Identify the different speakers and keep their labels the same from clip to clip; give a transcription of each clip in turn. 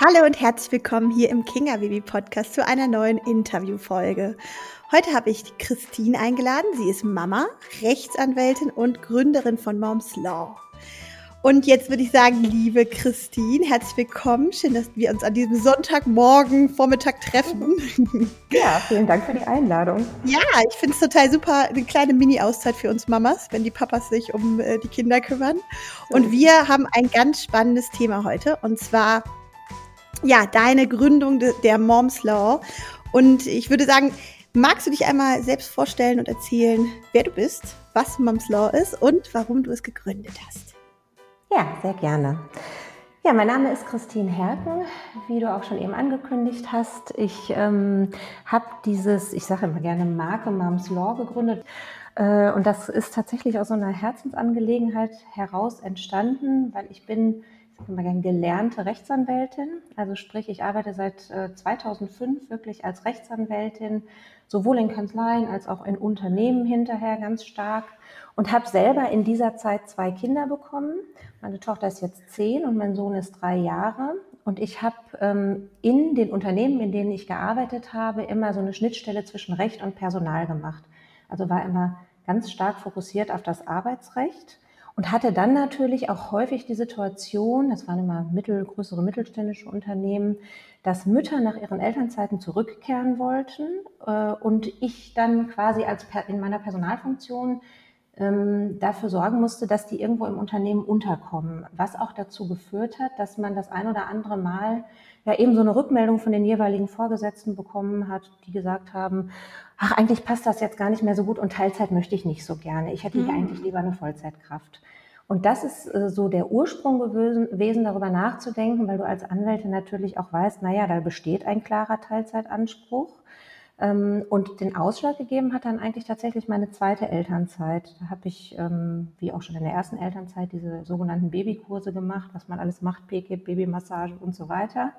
Speaker 1: Hallo und herzlich willkommen hier im Kinga Baby Podcast zu einer neuen Interviewfolge. Heute habe ich die Christine eingeladen. Sie ist Mama, Rechtsanwältin und Gründerin von Moms Law. Und jetzt würde ich sagen, liebe Christine, herzlich willkommen. Schön, dass wir uns an diesem Sonntagmorgen, Vormittag treffen.
Speaker 2: Ja, vielen Dank für die Einladung.
Speaker 1: Ja, ich finde es total super, eine kleine Mini-Auszeit für uns Mamas, wenn die Papas sich um äh, die Kinder kümmern. Und wir haben ein ganz spannendes Thema heute, und zwar ja, deine Gründung de, der Moms Law. Und ich würde sagen, magst du dich einmal selbst vorstellen und erzählen, wer du bist, was Moms Law ist und warum du es gegründet hast?
Speaker 2: Ja, sehr gerne. Ja, mein Name ist Christine Herken, wie du auch schon eben angekündigt hast. Ich ähm, habe dieses, ich sage immer gerne Marke Moms Law gegründet. Äh, und das ist tatsächlich aus so einer Herzensangelegenheit heraus entstanden, weil ich bin, gelernte Rechtsanwältin. Also sprich, ich arbeite seit äh, 2005 wirklich als Rechtsanwältin, sowohl in Kanzleien als auch in Unternehmen hinterher ganz stark und habe selber in dieser Zeit zwei Kinder bekommen. Meine Tochter ist jetzt zehn und mein Sohn ist drei Jahre. Und ich habe ähm, in den Unternehmen, in denen ich gearbeitet habe, immer so eine Schnittstelle zwischen Recht und Personal gemacht. Also war immer ganz stark fokussiert auf das Arbeitsrecht und hatte dann natürlich auch häufig die Situation, das waren immer mittelgrößere mittelständische Unternehmen, dass Mütter nach ihren Elternzeiten zurückkehren wollten äh, und ich dann quasi als in meiner Personalfunktion ähm, dafür sorgen musste, dass die irgendwo im Unternehmen unterkommen. Was auch dazu geführt hat, dass man das ein oder andere Mal ja eben so eine Rückmeldung von den jeweiligen Vorgesetzten bekommen hat, die gesagt haben, ach, eigentlich passt das jetzt gar nicht mehr so gut und Teilzeit möchte ich nicht so gerne. Ich hätte hier mhm. eigentlich lieber eine Vollzeitkraft. Und das ist äh, so der Ursprung gewesen, darüber nachzudenken, weil du als Anwälte natürlich auch weißt, naja, da besteht ein klarer Teilzeitanspruch. Ähm, und den Ausschlag gegeben hat dann eigentlich tatsächlich meine zweite Elternzeit. Da habe ich, ähm, wie auch schon in der ersten Elternzeit, diese sogenannten Babykurse gemacht, was man alles macht, PKIP, Babymassage und so weiter.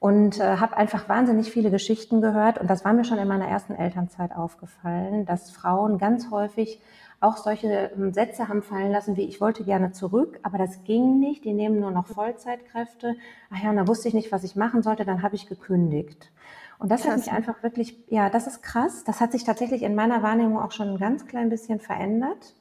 Speaker 2: Und äh, habe einfach wahnsinnig viele Geschichten gehört. Und das war mir schon in meiner ersten Elternzeit aufgefallen, dass Frauen ganz häufig auch solche ähm, Sätze haben fallen lassen, wie ich wollte gerne zurück, aber das ging nicht. Die nehmen nur noch Vollzeitkräfte. Ach ja, und da wusste ich nicht, was ich machen sollte. Dann habe ich gekündigt. Und das krass. hat mich einfach wirklich, ja, das ist krass. Das hat sich tatsächlich in meiner Wahrnehmung auch schon ein ganz klein bisschen verändert.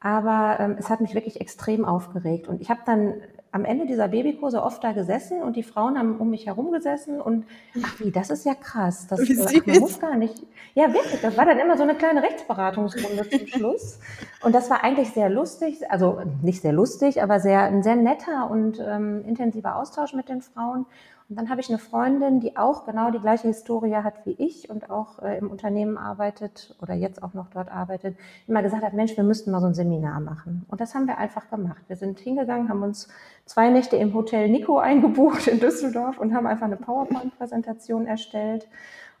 Speaker 2: Aber ähm, es hat mich wirklich extrem aufgeregt. Und ich habe dann am Ende dieser Babykurse oft da gesessen und die Frauen haben um mich herum gesessen und ach wie, das ist ja krass. Das äh, ach, man muss gar nicht. Ja, wirklich, das war dann immer so eine kleine Rechtsberatungsrunde zum Schluss. Und das war eigentlich sehr lustig, also nicht sehr lustig, aber sehr ein sehr netter und ähm, intensiver Austausch mit den Frauen. Und dann habe ich eine Freundin, die auch genau die gleiche Historie hat wie ich und auch äh, im Unternehmen arbeitet oder jetzt auch noch dort arbeitet, immer gesagt hat, Mensch, wir müssten mal so ein Seminar machen. Und das haben wir einfach gemacht. Wir sind hingegangen, haben uns zwei Nächte im Hotel Nico eingebucht in Düsseldorf und haben einfach eine PowerPoint-Präsentation erstellt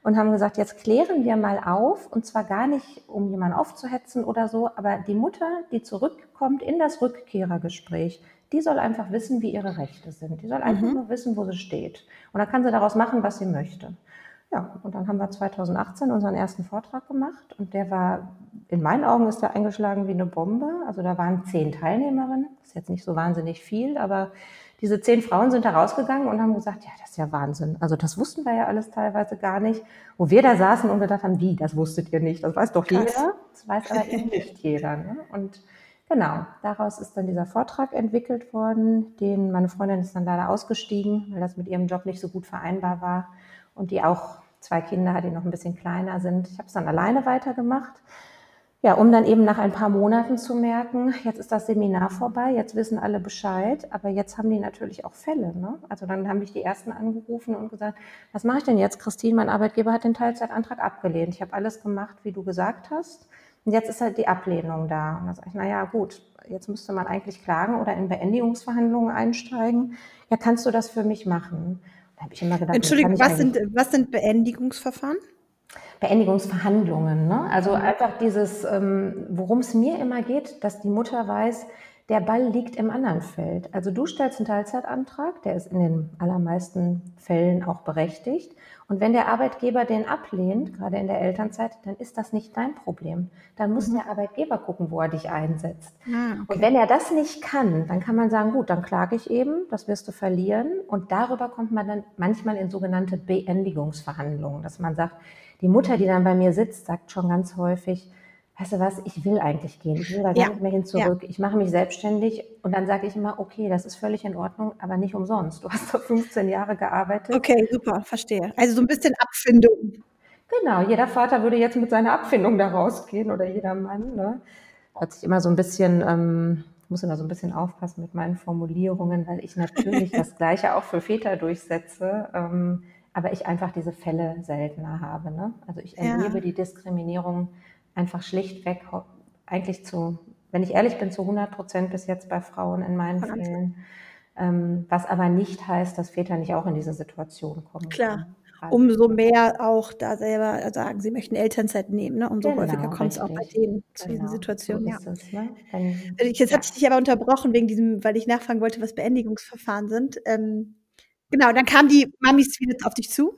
Speaker 2: und haben gesagt, jetzt klären wir mal auf, und zwar gar nicht, um jemanden aufzuhetzen oder so, aber die Mutter, die zurückkommt in das Rückkehrergespräch, die soll einfach wissen, wie ihre Rechte sind. Die soll einfach mhm. nur wissen, wo sie steht. Und dann kann sie daraus machen, was sie möchte. Ja, und dann haben wir 2018 unseren ersten Vortrag gemacht und der war, in meinen Augen ist der eingeschlagen wie eine Bombe. Also da waren zehn Teilnehmerinnen, das ist jetzt nicht so wahnsinnig viel, aber diese zehn Frauen sind da rausgegangen und haben gesagt, ja, das ist ja Wahnsinn. Also das wussten wir ja alles teilweise gar nicht. Wo wir da saßen und gedacht haben, wie, das wusstet ihr nicht, das weiß doch Krass. jeder. Das weiß aber eben nicht jeder. Ne? Und Genau, daraus ist dann dieser Vortrag entwickelt worden, den meine Freundin ist dann leider ausgestiegen, weil das mit ihrem Job nicht so gut vereinbar war und die auch zwei Kinder hat, die noch ein bisschen kleiner sind. Ich habe es dann alleine weitergemacht. Ja, um dann eben nach ein paar Monaten zu merken, jetzt ist das Seminar vorbei, jetzt wissen alle Bescheid, aber jetzt haben die natürlich auch Fälle. Ne? Also dann haben mich die ersten angerufen und gesagt, was mache ich denn jetzt, Christine? Mein Arbeitgeber hat den Teilzeitantrag abgelehnt. Ich habe alles gemacht, wie du gesagt hast. Und jetzt ist halt die Ablehnung da. Und dann sage ich, naja, gut, jetzt müsste man eigentlich klagen oder in Beendigungsverhandlungen einsteigen. Ja, kannst du das für mich machen?
Speaker 1: Da habe ich immer gedacht, Entschuldigung, was sind, was sind Beendigungsverfahren?
Speaker 2: Beendigungsverhandlungen. Ne? Also mhm. einfach dieses, ähm, worum es mir immer geht, dass die Mutter weiß, der Ball liegt im anderen Feld. Also du stellst einen Teilzeitantrag, der ist in den allermeisten Fällen auch berechtigt. Und wenn der Arbeitgeber den ablehnt, gerade in der Elternzeit, dann ist das nicht dein Problem. Dann muss mhm. der Arbeitgeber gucken, wo er dich einsetzt. Ah, okay. Und wenn er das nicht kann, dann kann man sagen, gut, dann klage ich eben, das wirst du verlieren. Und darüber kommt man dann manchmal in sogenannte Beendigungsverhandlungen, dass man sagt, die Mutter, die dann bei mir sitzt, sagt schon ganz häufig, weißt du was, ich will eigentlich gehen, ich will da gar ja. nicht mehr hin zurück, ja. ich mache mich selbstständig und dann sage ich immer, okay, das ist völlig in Ordnung, aber nicht umsonst. Du hast da 15 Jahre gearbeitet.
Speaker 1: Okay, super, verstehe. Also so ein bisschen Abfindung.
Speaker 2: Genau, jeder Vater würde jetzt mit seiner Abfindung da rausgehen oder jeder Mann. Ne? Hört sich immer so ein bisschen, ähm, ich muss immer so ein bisschen aufpassen mit meinen Formulierungen, weil ich natürlich das Gleiche auch für Väter durchsetze. Ähm, aber ich einfach diese Fälle seltener habe. Ne? Also ich erlebe ja. die Diskriminierung einfach schlichtweg eigentlich zu, wenn ich ehrlich bin, zu 100 Prozent bis jetzt bei Frauen in meinen Von Fällen. Ähm, was aber nicht heißt, dass Väter nicht auch in diese Situation kommen.
Speaker 1: Klar. Umso mehr auch da selber sagen, sie möchten Elternzeit nehmen, ne? umso genau, häufiger kommt es auch bei denen zu genau, diesen Situationen. So ja. Es, ne? Wenn, Jetzt ja. hatte ich dich aber unterbrochen wegen diesem, weil ich nachfragen wollte, was Beendigungsverfahren sind. Ähm, genau, dann kamen die Mamis wieder auf dich zu.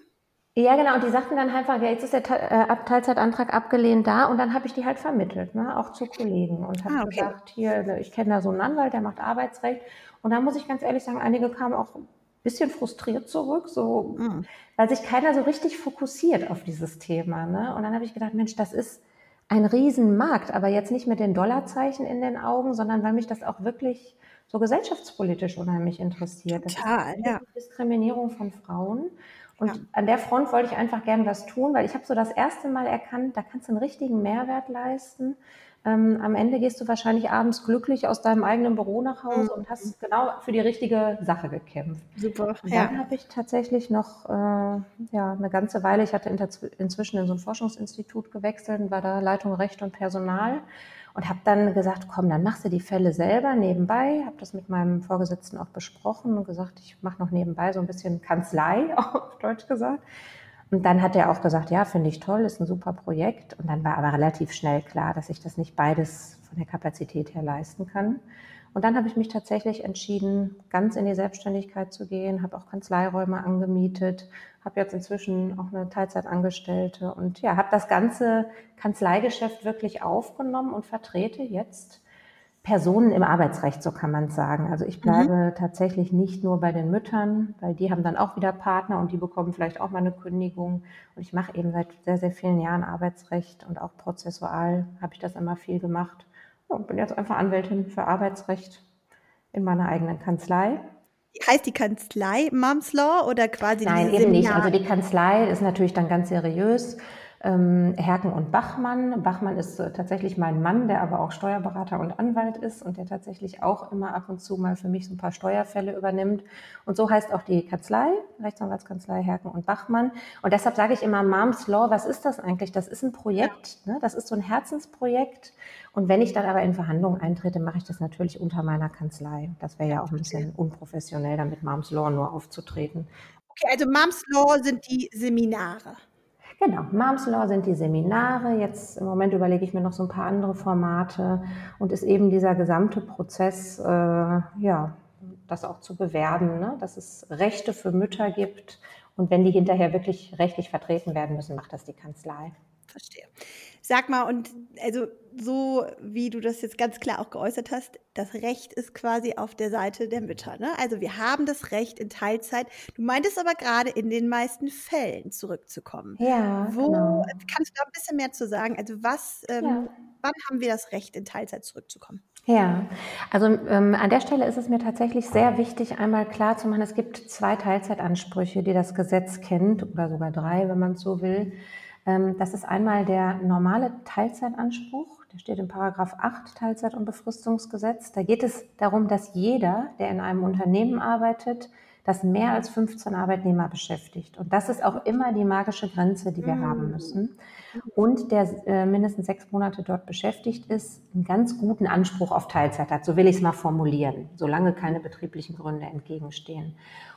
Speaker 2: Ja, genau. Und die sagten dann einfach, ja, jetzt ist der äh, Teilzeitantrag abgelehnt da. Und dann habe ich die halt vermittelt, ne, auch zu Kollegen. Und habe ah, okay. gesagt, hier, ne, ich kenne da so einen Anwalt, der macht Arbeitsrecht. Und da muss ich ganz ehrlich sagen, einige kamen auch ein bisschen frustriert zurück, so, mhm. weil sich keiner so richtig fokussiert auf dieses Thema. Ne? Und dann habe ich gedacht, Mensch, das ist ein Riesenmarkt, aber jetzt nicht mit den Dollarzeichen in den Augen, sondern weil mich das auch wirklich so gesellschaftspolitisch unheimlich interessiert.
Speaker 1: Total, ja.
Speaker 2: Diskriminierung von Frauen. Und ja. an der Front wollte ich einfach gern was tun, weil ich habe so das erste Mal erkannt, da kannst du einen richtigen Mehrwert leisten. Ähm, am Ende gehst du wahrscheinlich abends glücklich aus deinem eigenen Büro nach Hause mhm. und hast genau für die richtige Sache gekämpft.
Speaker 1: Super.
Speaker 2: Und dann ja. habe ich tatsächlich noch äh, ja, eine ganze Weile, ich hatte inzwischen in so ein Forschungsinstitut gewechselt und war da Leitung Recht und Personal und habe dann gesagt, komm, dann machst du die Fälle selber nebenbei. Habe das mit meinem Vorgesetzten auch besprochen und gesagt, ich mache noch nebenbei so ein bisschen Kanzlei, auf Deutsch gesagt. Und dann hat er auch gesagt, ja, finde ich toll, ist ein super Projekt. Und dann war aber relativ schnell klar, dass ich das nicht beides von der Kapazität her leisten kann. Und dann habe ich mich tatsächlich entschieden, ganz in die Selbstständigkeit zu gehen, habe auch Kanzleiräume angemietet, habe jetzt inzwischen auch eine Teilzeitangestellte und ja, habe das ganze Kanzleigeschäft wirklich aufgenommen und vertrete jetzt Personen im Arbeitsrecht, so kann man sagen. Also ich bleibe mhm. tatsächlich nicht nur bei den Müttern, weil die haben dann auch wieder Partner und die bekommen vielleicht auch mal eine Kündigung. Und ich mache eben seit sehr, sehr vielen Jahren Arbeitsrecht und auch prozessual habe ich das immer viel gemacht. Und bin jetzt einfach Anwältin für Arbeitsrecht in meiner eigenen Kanzlei
Speaker 1: heißt die Kanzlei Moms Law oder quasi
Speaker 2: Nein, eben nicht. Also die Kanzlei ist natürlich dann ganz seriös ähm, Herken und Bachmann. Bachmann ist äh, tatsächlich mein Mann, der aber auch Steuerberater und Anwalt ist und der tatsächlich auch immer ab und zu mal für mich so ein paar Steuerfälle übernimmt. Und so heißt auch die Kanzlei, Rechtsanwaltskanzlei Herken und Bachmann. Und deshalb sage ich immer Moms Law, was ist das eigentlich? Das ist ein Projekt, ne? das ist so ein Herzensprojekt. Und wenn ich dann aber in Verhandlungen eintrete, mache ich das natürlich unter meiner Kanzlei. Das wäre ja auch ein bisschen unprofessionell, damit Moms Law nur aufzutreten.
Speaker 1: Okay, also Moms Law sind die Seminare.
Speaker 2: Genau, Moms Law sind die Seminare. Jetzt im Moment überlege ich mir noch so ein paar andere Formate und ist eben dieser gesamte Prozess, äh, ja, das auch zu bewerben, ne? dass es Rechte für Mütter gibt und wenn die hinterher wirklich rechtlich vertreten werden müssen, macht das die Kanzlei.
Speaker 1: Verstehe. Sag mal, und also so wie du das jetzt ganz klar auch geäußert hast, das Recht ist quasi auf der Seite der Mütter. Ne? Also wir haben das Recht in Teilzeit. Du meintest aber gerade in den meisten Fällen zurückzukommen.
Speaker 2: Ja.
Speaker 1: Wo genau. kannst du da ein bisschen mehr zu sagen? Also was, ähm, ja. wann haben wir das Recht in Teilzeit zurückzukommen?
Speaker 2: Ja, also ähm, an der Stelle ist es mir tatsächlich sehr wichtig, einmal klar zu machen, es gibt zwei Teilzeitansprüche, die das Gesetz kennt, oder sogar drei, wenn man es so will. Ähm, das ist einmal der normale Teilzeitanspruch, der steht in Paragraph 8 Teilzeit- und Befristungsgesetz. Da geht es darum, dass jeder, der in einem Unternehmen arbeitet, das mehr als 15 Arbeitnehmer beschäftigt. Und das ist auch immer die magische Grenze, die wir mhm. haben müssen. Und der äh, mindestens sechs Monate dort beschäftigt ist, einen ganz guten Anspruch auf Teilzeit hat. So will ich es mal formulieren, solange keine betrieblichen Gründe entgegenstehen.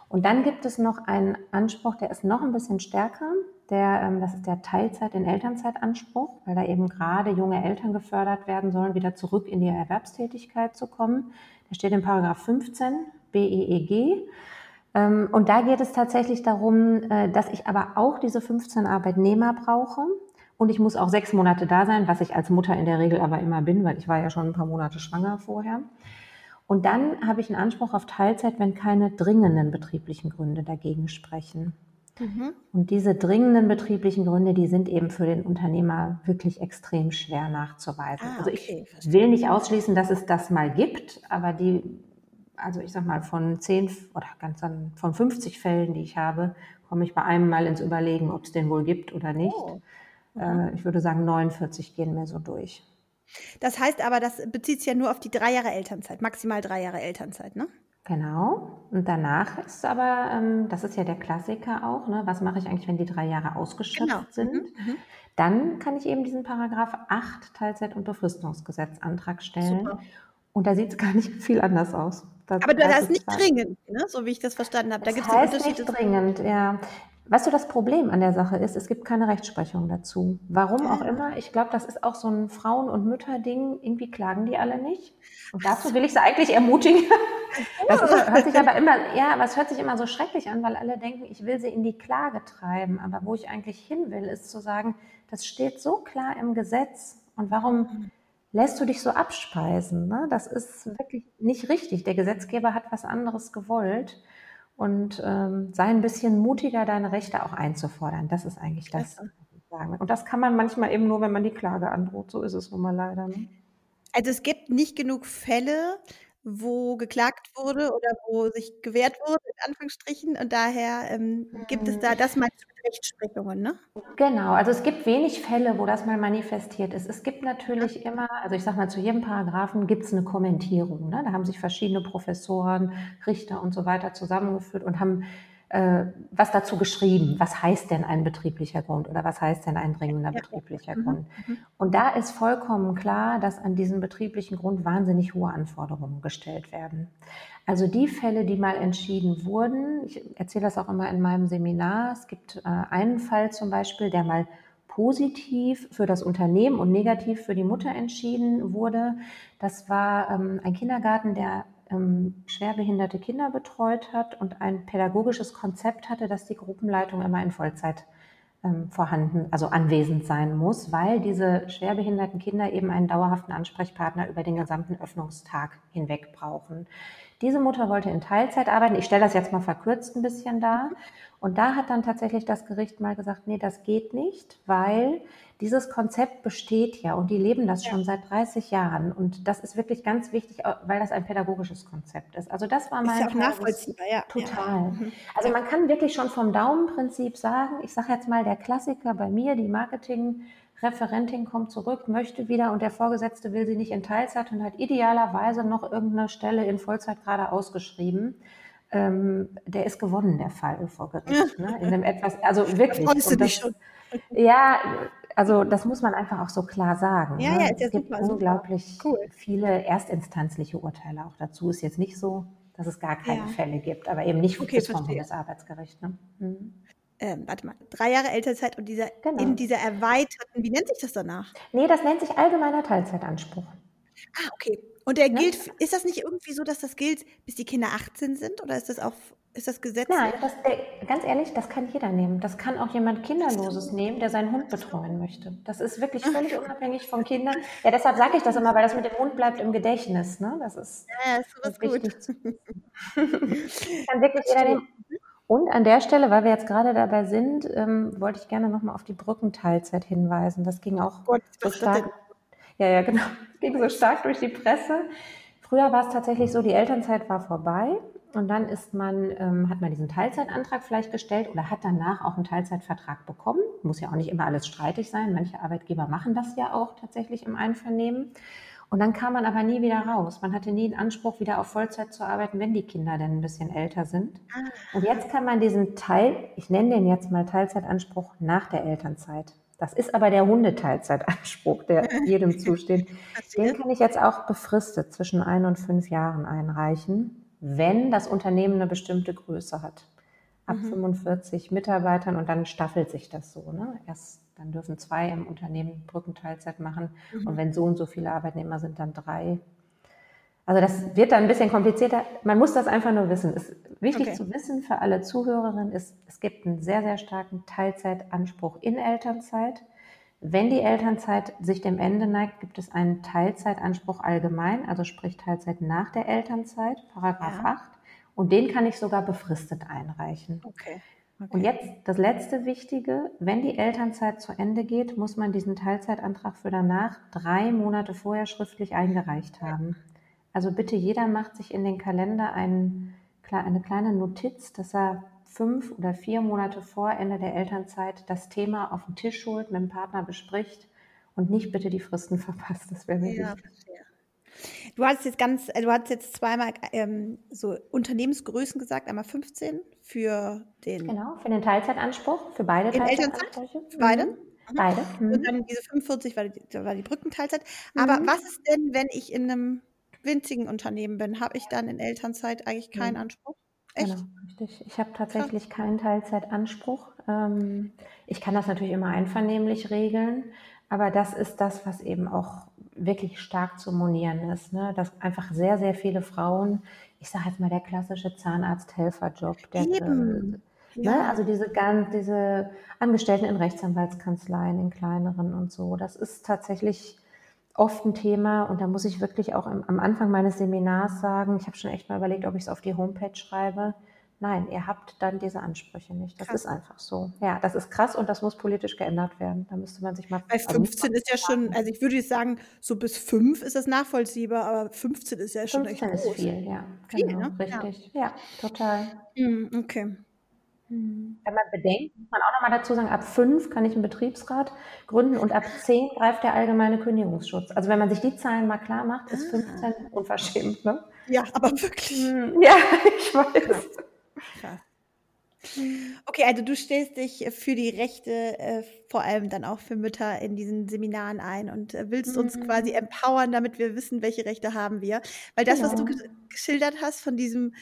Speaker 2: Und dann gibt es noch einen Anspruch, der ist noch ein bisschen stärker. Der, ähm, das ist der Teilzeit- in Elternzeitanspruch, weil da eben gerade junge Eltern gefördert werden sollen, wieder zurück in die Erwerbstätigkeit zu kommen. Der steht in Paragraph 15 BEEG. Ähm, und da geht es tatsächlich darum, äh, dass ich aber auch diese 15 Arbeitnehmer brauche. Und ich muss auch sechs Monate da sein, was ich als Mutter in der Regel aber immer bin, weil ich war ja schon ein paar Monate schwanger vorher. Und dann habe ich einen Anspruch auf Teilzeit, wenn keine dringenden betrieblichen Gründe dagegen sprechen. Mhm. Und diese dringenden betrieblichen Gründe, die sind eben für den Unternehmer wirklich extrem schwer nachzuweisen. Ah, also ich okay, will nicht ausschließen, dass es das mal gibt, aber die, also ich sag mal, von zehn oder ganz dann von 50 Fällen, die ich habe, komme ich bei einem mal ins Überlegen, ob es den wohl gibt oder nicht. Oh. Mhm. ich würde sagen, 49 gehen mir so durch.
Speaker 1: Das heißt aber, das bezieht sich ja nur auf die drei Jahre Elternzeit, maximal drei Jahre Elternzeit, ne?
Speaker 2: Genau. Und danach ist aber, ähm, das ist ja der Klassiker auch, ne? was mache ich eigentlich, wenn die drei Jahre ausgeschöpft genau. sind? Mhm. mhm. Dann kann ich eben diesen Paragraph 8 Teilzeit- und Befristungsgesetzantrag stellen. Super. Und da sieht es gar nicht viel anders aus.
Speaker 1: Das, aber das ist nicht dringend, ne? so wie ich das verstanden habe.
Speaker 2: Da gibt es nicht dringend, ja. Weißt du, das Problem an der Sache ist, es gibt keine Rechtsprechung dazu. Warum auch immer. Ich glaube, das ist auch so ein Frauen- und Mütterding. Irgendwie klagen die alle nicht. Und dazu will ich sie eigentlich ermutigen. Das ist, hört sich aber immer, ja, aber es hört sich immer so schrecklich an, weil alle denken, ich will sie in die Klage treiben. Aber wo ich eigentlich hin will, ist zu sagen, das steht so klar im Gesetz. Und warum lässt du dich so abspeisen? Ne? Das ist wirklich nicht richtig. Der Gesetzgeber hat was anderes gewollt und ähm, sei ein bisschen mutiger, deine Rechte auch einzufordern. Das ist eigentlich das, was ich sagen Und das kann man manchmal eben nur, wenn man die Klage androht. So ist es nun mal leider. Ne?
Speaker 1: Also es gibt nicht genug Fälle, wo geklagt wurde oder wo sich gewehrt wurde, in Anführungsstrichen. Und daher ähm, gibt es da das mal zu Rechtsprechungen, ne?
Speaker 2: Genau, also es gibt wenig Fälle, wo das mal manifestiert ist. Es gibt natürlich immer, also ich sage mal, zu jedem Paragraphen gibt es eine Kommentierung. Ne? Da haben sich verschiedene Professoren, Richter und so weiter zusammengeführt und haben äh, was dazu geschrieben. Was heißt denn ein betrieblicher Grund oder was heißt denn ein dringender ja. betrieblicher mhm. Grund? Mhm. Und da ist vollkommen klar, dass an diesen betrieblichen Grund wahnsinnig hohe Anforderungen gestellt werden. Also die Fälle, die mal entschieden wurden, ich erzähle das auch immer in meinem Seminar, es gibt äh, einen Fall zum Beispiel, der mal positiv für das Unternehmen und negativ für die Mutter entschieden wurde. Das war ähm, ein Kindergarten, der ähm, schwerbehinderte Kinder betreut hat und ein pädagogisches Konzept hatte, dass die Gruppenleitung immer in Vollzeit ähm, vorhanden, also anwesend sein muss, weil diese schwerbehinderten Kinder eben einen dauerhaften Ansprechpartner über den gesamten Öffnungstag hinweg brauchen. Diese Mutter wollte in Teilzeit arbeiten. Ich stelle das jetzt mal verkürzt ein bisschen dar. Und da hat dann tatsächlich das Gericht mal gesagt, nee, das geht nicht, weil dieses Konzept besteht ja und die leben das ja. schon seit 30 Jahren. Und das ist wirklich ganz wichtig, weil das ein pädagogisches Konzept ist. Also das war mein
Speaker 1: Ist ja auch nachvollziehbar, ja.
Speaker 2: Total. Ja. Mhm. Also man kann wirklich schon vom Daumenprinzip sagen, ich sage jetzt mal der Klassiker bei mir, die Marketing-Referentin kommt zurück, möchte wieder und der Vorgesetzte will sie nicht in Teilzeit und hat idealerweise noch irgendeine Stelle in Vollzeit gerade ausgeschrieben. Ähm, der ist gewonnen, der Fall vor Gericht. Ne? In einem etwas, also wirklich. Da dich schon. Ja, also das muss man einfach auch so klar sagen.
Speaker 1: Ja,
Speaker 2: ne?
Speaker 1: ja,
Speaker 2: ist es gibt
Speaker 1: super,
Speaker 2: unglaublich cool. viele erstinstanzliche Urteile auch dazu. Ist jetzt nicht so, dass es gar keine ja. Fälle gibt, aber eben nicht okay, vom Bundesarbeitsgericht. Ne?
Speaker 1: Mhm. Ähm, warte mal, drei Jahre Elternzeit und dieser, genau. in dieser erweiterten, wie nennt sich das danach?
Speaker 2: Nee, das nennt sich allgemeiner Teilzeitanspruch.
Speaker 1: Ah, okay. Und der ja? gilt, ist das nicht irgendwie so, dass das gilt, bis die Kinder 18 sind oder ist das auf ist das Gesetz?
Speaker 2: Nein, das, ganz ehrlich, das kann jeder nehmen. Das kann auch jemand Kinderloses nehmen, der seinen Hund betreuen möchte. Das ist wirklich völlig unabhängig von Kindern. Ja, deshalb sage ich das immer, weil das mit dem Hund bleibt im Gedächtnis. Ne? Das ist,
Speaker 1: ja, ist sowas wichtig.
Speaker 2: kann wirklich jeder nehmen. Und an der Stelle, weil wir jetzt gerade dabei sind, ähm, wollte ich gerne nochmal auf die Brückenteilzeit hinweisen. Das ging auch Gott, so stark. Ja, ja, genau. Das ging so stark durch die Presse. Früher war es tatsächlich so, die Elternzeit war vorbei und dann ist man, ähm, hat man diesen Teilzeitantrag vielleicht gestellt oder hat danach auch einen Teilzeitvertrag bekommen. Muss ja auch nicht immer alles streitig sein. Manche Arbeitgeber machen das ja auch tatsächlich im Einvernehmen. Und dann kam man aber nie wieder raus. Man hatte nie den Anspruch, wieder auf Vollzeit zu arbeiten, wenn die Kinder dann ein bisschen älter sind. Ah. Und jetzt kann man diesen Teil, ich nenne den jetzt mal Teilzeitanspruch nach der Elternzeit. Das ist aber der Hundeteilzeitanspruch, der jedem zusteht. Den kann ich jetzt auch befristet zwischen ein und fünf Jahren einreichen wenn das Unternehmen eine bestimmte Größe hat. Ab mhm. 45 Mitarbeitern und dann staffelt sich das so. Ne? Erst dann dürfen zwei im Unternehmen Brückenteilzeit machen mhm. und wenn so und so viele Arbeitnehmer sind, dann drei. Also das wird dann ein bisschen komplizierter. Man muss das einfach nur wissen. Es ist wichtig
Speaker 1: Okay.
Speaker 2: zu wissen für alle Zuhörerinnen ist, es gibt einen sehr, sehr starken Teilzeitanspruch in Elternzeit. Wenn die Elternzeit sich dem Ende neigt, gibt es einen Teilzeitanspruch allgemein, also sprich Teilzeit nach der Elternzeit, Paragraph
Speaker 1: Ja.
Speaker 2: 8. Und den kann ich sogar befristet einreichen.
Speaker 1: Okay.
Speaker 2: Und jetzt das letzte Wichtige, wenn die Elternzeit zu Ende geht, muss man diesen Teilzeitantrag für danach drei Monate vorher schriftlich eingereicht haben. Also bitte jeder macht sich in den Kalender einen, eine kleine Notiz, dass er fünf oder vier Monate vor Ende der Elternzeit das Thema auf den Tisch holt, mit dem Partner bespricht und nicht bitte die Fristen verpasst. Das wäre mir
Speaker 1: Ja,
Speaker 2: wichtig.
Speaker 1: Du hast jetzt ganz, äh, du hast jetzt zweimal ähm, so Unternehmensgrößen gesagt, einmal 15 für den
Speaker 2: Genau, für den Teilzeitanspruch, für beide? Teilzeitansprüche.
Speaker 1: für beide.
Speaker 2: Mhm. Beide. Mhm.
Speaker 1: Und dann diese 45 war die, war die Brückenteilzeit. Aber
Speaker 2: Mhm.
Speaker 1: was ist denn, wenn ich in einem winzigen Unternehmen bin? Habe ich dann in Elternzeit eigentlich keinen
Speaker 2: Nee.
Speaker 1: Anspruch? Echt?
Speaker 2: Genau, richtig. Ich habe tatsächlich keinen Teilzeitanspruch. Ähm, ich kann das natürlich immer einvernehmlich regeln, aber das ist das, was eben auch wirklich stark zu monieren ist. Ne? Dass einfach sehr, sehr viele Frauen, ich sage jetzt mal der klassische Zahnarzt-Helferjob, der,
Speaker 1: Eben.
Speaker 2: äh, ne? also diese, ganz, diese Angestellten in Rechtsanwaltskanzleien, in kleineren und so, das ist tatsächlich oft ein Thema und da muss ich wirklich auch am, am Anfang meines Seminars sagen, ich habe schon echt mal überlegt, ob ich es auf die Homepage schreibe. Nein, ihr habt dann diese Ansprüche nicht. Das
Speaker 1: Krass.
Speaker 2: ist einfach so. Ja, das ist krass und das muss politisch geändert werden. Da müsste man sich mal.
Speaker 1: Bei
Speaker 2: also nicht
Speaker 1: 15 ist ja schon, also ich würde jetzt sagen, so bis 5 ist das nachvollziehbar, aber 15 ist ja schon echt
Speaker 2: 15 ist
Speaker 1: groß.
Speaker 2: viel, ja.
Speaker 1: Viel,
Speaker 2: genau,
Speaker 1: ne? Ja.
Speaker 2: richtig. Ja, total.
Speaker 1: Hm, okay.
Speaker 2: Wenn man bedenkt, muss man auch nochmal dazu sagen, ab 5 kann ich einen Betriebsrat gründen und ab 10 greift der allgemeine Kündigungsschutz. Also wenn man sich die Zahlen mal klar macht, ist
Speaker 1: Ah.
Speaker 2: 15 unverschämt. Ne?
Speaker 1: Ja, aber wirklich.
Speaker 2: Ja, ich weiß.
Speaker 1: Krass. Okay, also du stellst dich für die Rechte, äh, vor allem dann auch für Mütter in diesen Seminaren ein und äh, willst uns
Speaker 2: Mhm.
Speaker 1: quasi empowern, damit wir wissen, welche Rechte haben wir. Weil das, was du
Speaker 2: Genau.
Speaker 1: ge geschildert hast von diesem,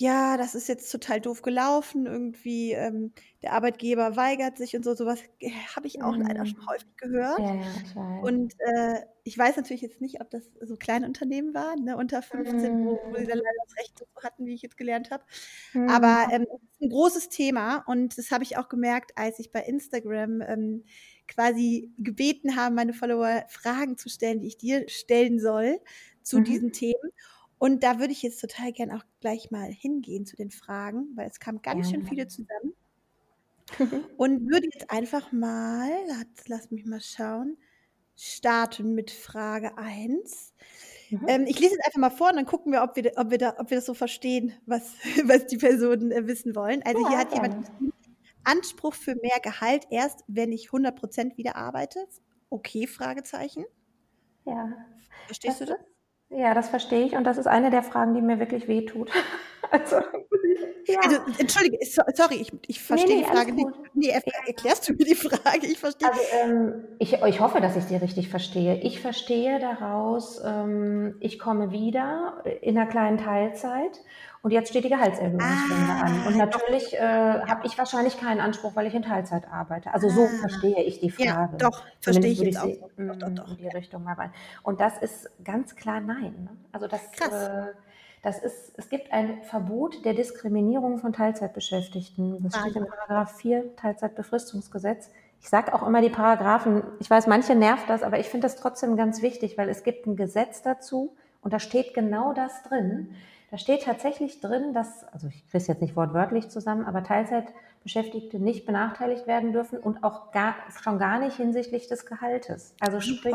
Speaker 1: ja, das ist jetzt total doof gelaufen, irgendwie ähm, der Arbeitgeber weigert sich und so, sowas äh, habe ich auch leider
Speaker 2: Mhm.
Speaker 1: schon häufig gehört.
Speaker 2: Ja, ja.
Speaker 1: Und äh, ich weiß natürlich jetzt nicht, ob das so kleine Unternehmen waren, ne, unter 15, wo, wo sie dann leider das Recht hatten, wie ich jetzt gelernt habe. Aber ähm, es ist ein großes Thema und das habe ich auch gemerkt, als ich bei Instagram ähm, quasi gebeten habe, meine Follower Fragen zu stellen, die ich dir stellen soll zu
Speaker 2: Mhm.
Speaker 1: diesen Themen. Und da würde ich jetzt total gern auch gleich mal hingehen zu den Fragen, weil es kamen ganz schön
Speaker 2: Gerne.
Speaker 1: viele zusammen. Und würde jetzt einfach mal, lass, mich mal schauen, starten mit Frage 1.
Speaker 2: Mhm.
Speaker 1: Ähm, ich lese es einfach mal vor und dann gucken wir, ob wir, ob wir, da, ob wir das so verstehen, was, was die Personen äh, wissen wollen. Also hier
Speaker 2: Ja,
Speaker 1: hat jemand Anspruch für mehr Gehalt erst, wenn ich 100% wieder arbeite. Okay, Fragezeichen.
Speaker 2: Ja.
Speaker 1: Verstehst du das?
Speaker 2: Ja, das verstehe ich und das ist eine der Fragen, die mir wirklich wehtut. Also, ja.
Speaker 1: Also, entschuldige, so, sorry, ich, ich verstehe
Speaker 2: nee,
Speaker 1: die
Speaker 2: alles
Speaker 1: Frage nicht. Nee, er, erklärst du mir die Frage? Ich verstehe.
Speaker 2: Also ähm, ich, ich hoffe, dass ich sie richtig verstehe. Ich verstehe daraus, ähm, ich komme wieder in einer kleinen Teilzeit und jetzt steht die Gehaltserhöhungsrunde
Speaker 1: Ah,
Speaker 2: an. Und
Speaker 1: doch.
Speaker 2: natürlich äh, habe ich wahrscheinlich keinen Anspruch, weil ich in Teilzeit arbeite. Also so
Speaker 1: Ah.
Speaker 2: verstehe ich die
Speaker 1: ja,
Speaker 2: Frage.
Speaker 1: doch, verstehe ich jetzt auch.
Speaker 2: sie,
Speaker 1: Doch, doch,
Speaker 2: mm,
Speaker 1: doch.
Speaker 2: In die Richtung mal rein. Und das ist ganz klar nein. Ne? Also das,
Speaker 1: Krass.
Speaker 2: äh, das ist, es gibt ein Verbot der Diskriminierung von Teilzeitbeschäftigten. Das steht im Paragraph 4 Teilzeitbefristungsgesetz. Ich sage auch immer die Paragraphen, ich weiß, manche nervt das, aber ich finde das trotzdem ganz wichtig, weil es gibt ein Gesetz dazu und da steht genau das drin. Da steht tatsächlich drin, dass, also ich kriege es jetzt nicht wortwörtlich zusammen, aber Teilzeitbeschäftigte nicht benachteiligt werden dürfen und auch gar, schon gar nicht hinsichtlich des Gehaltes. Also sprich,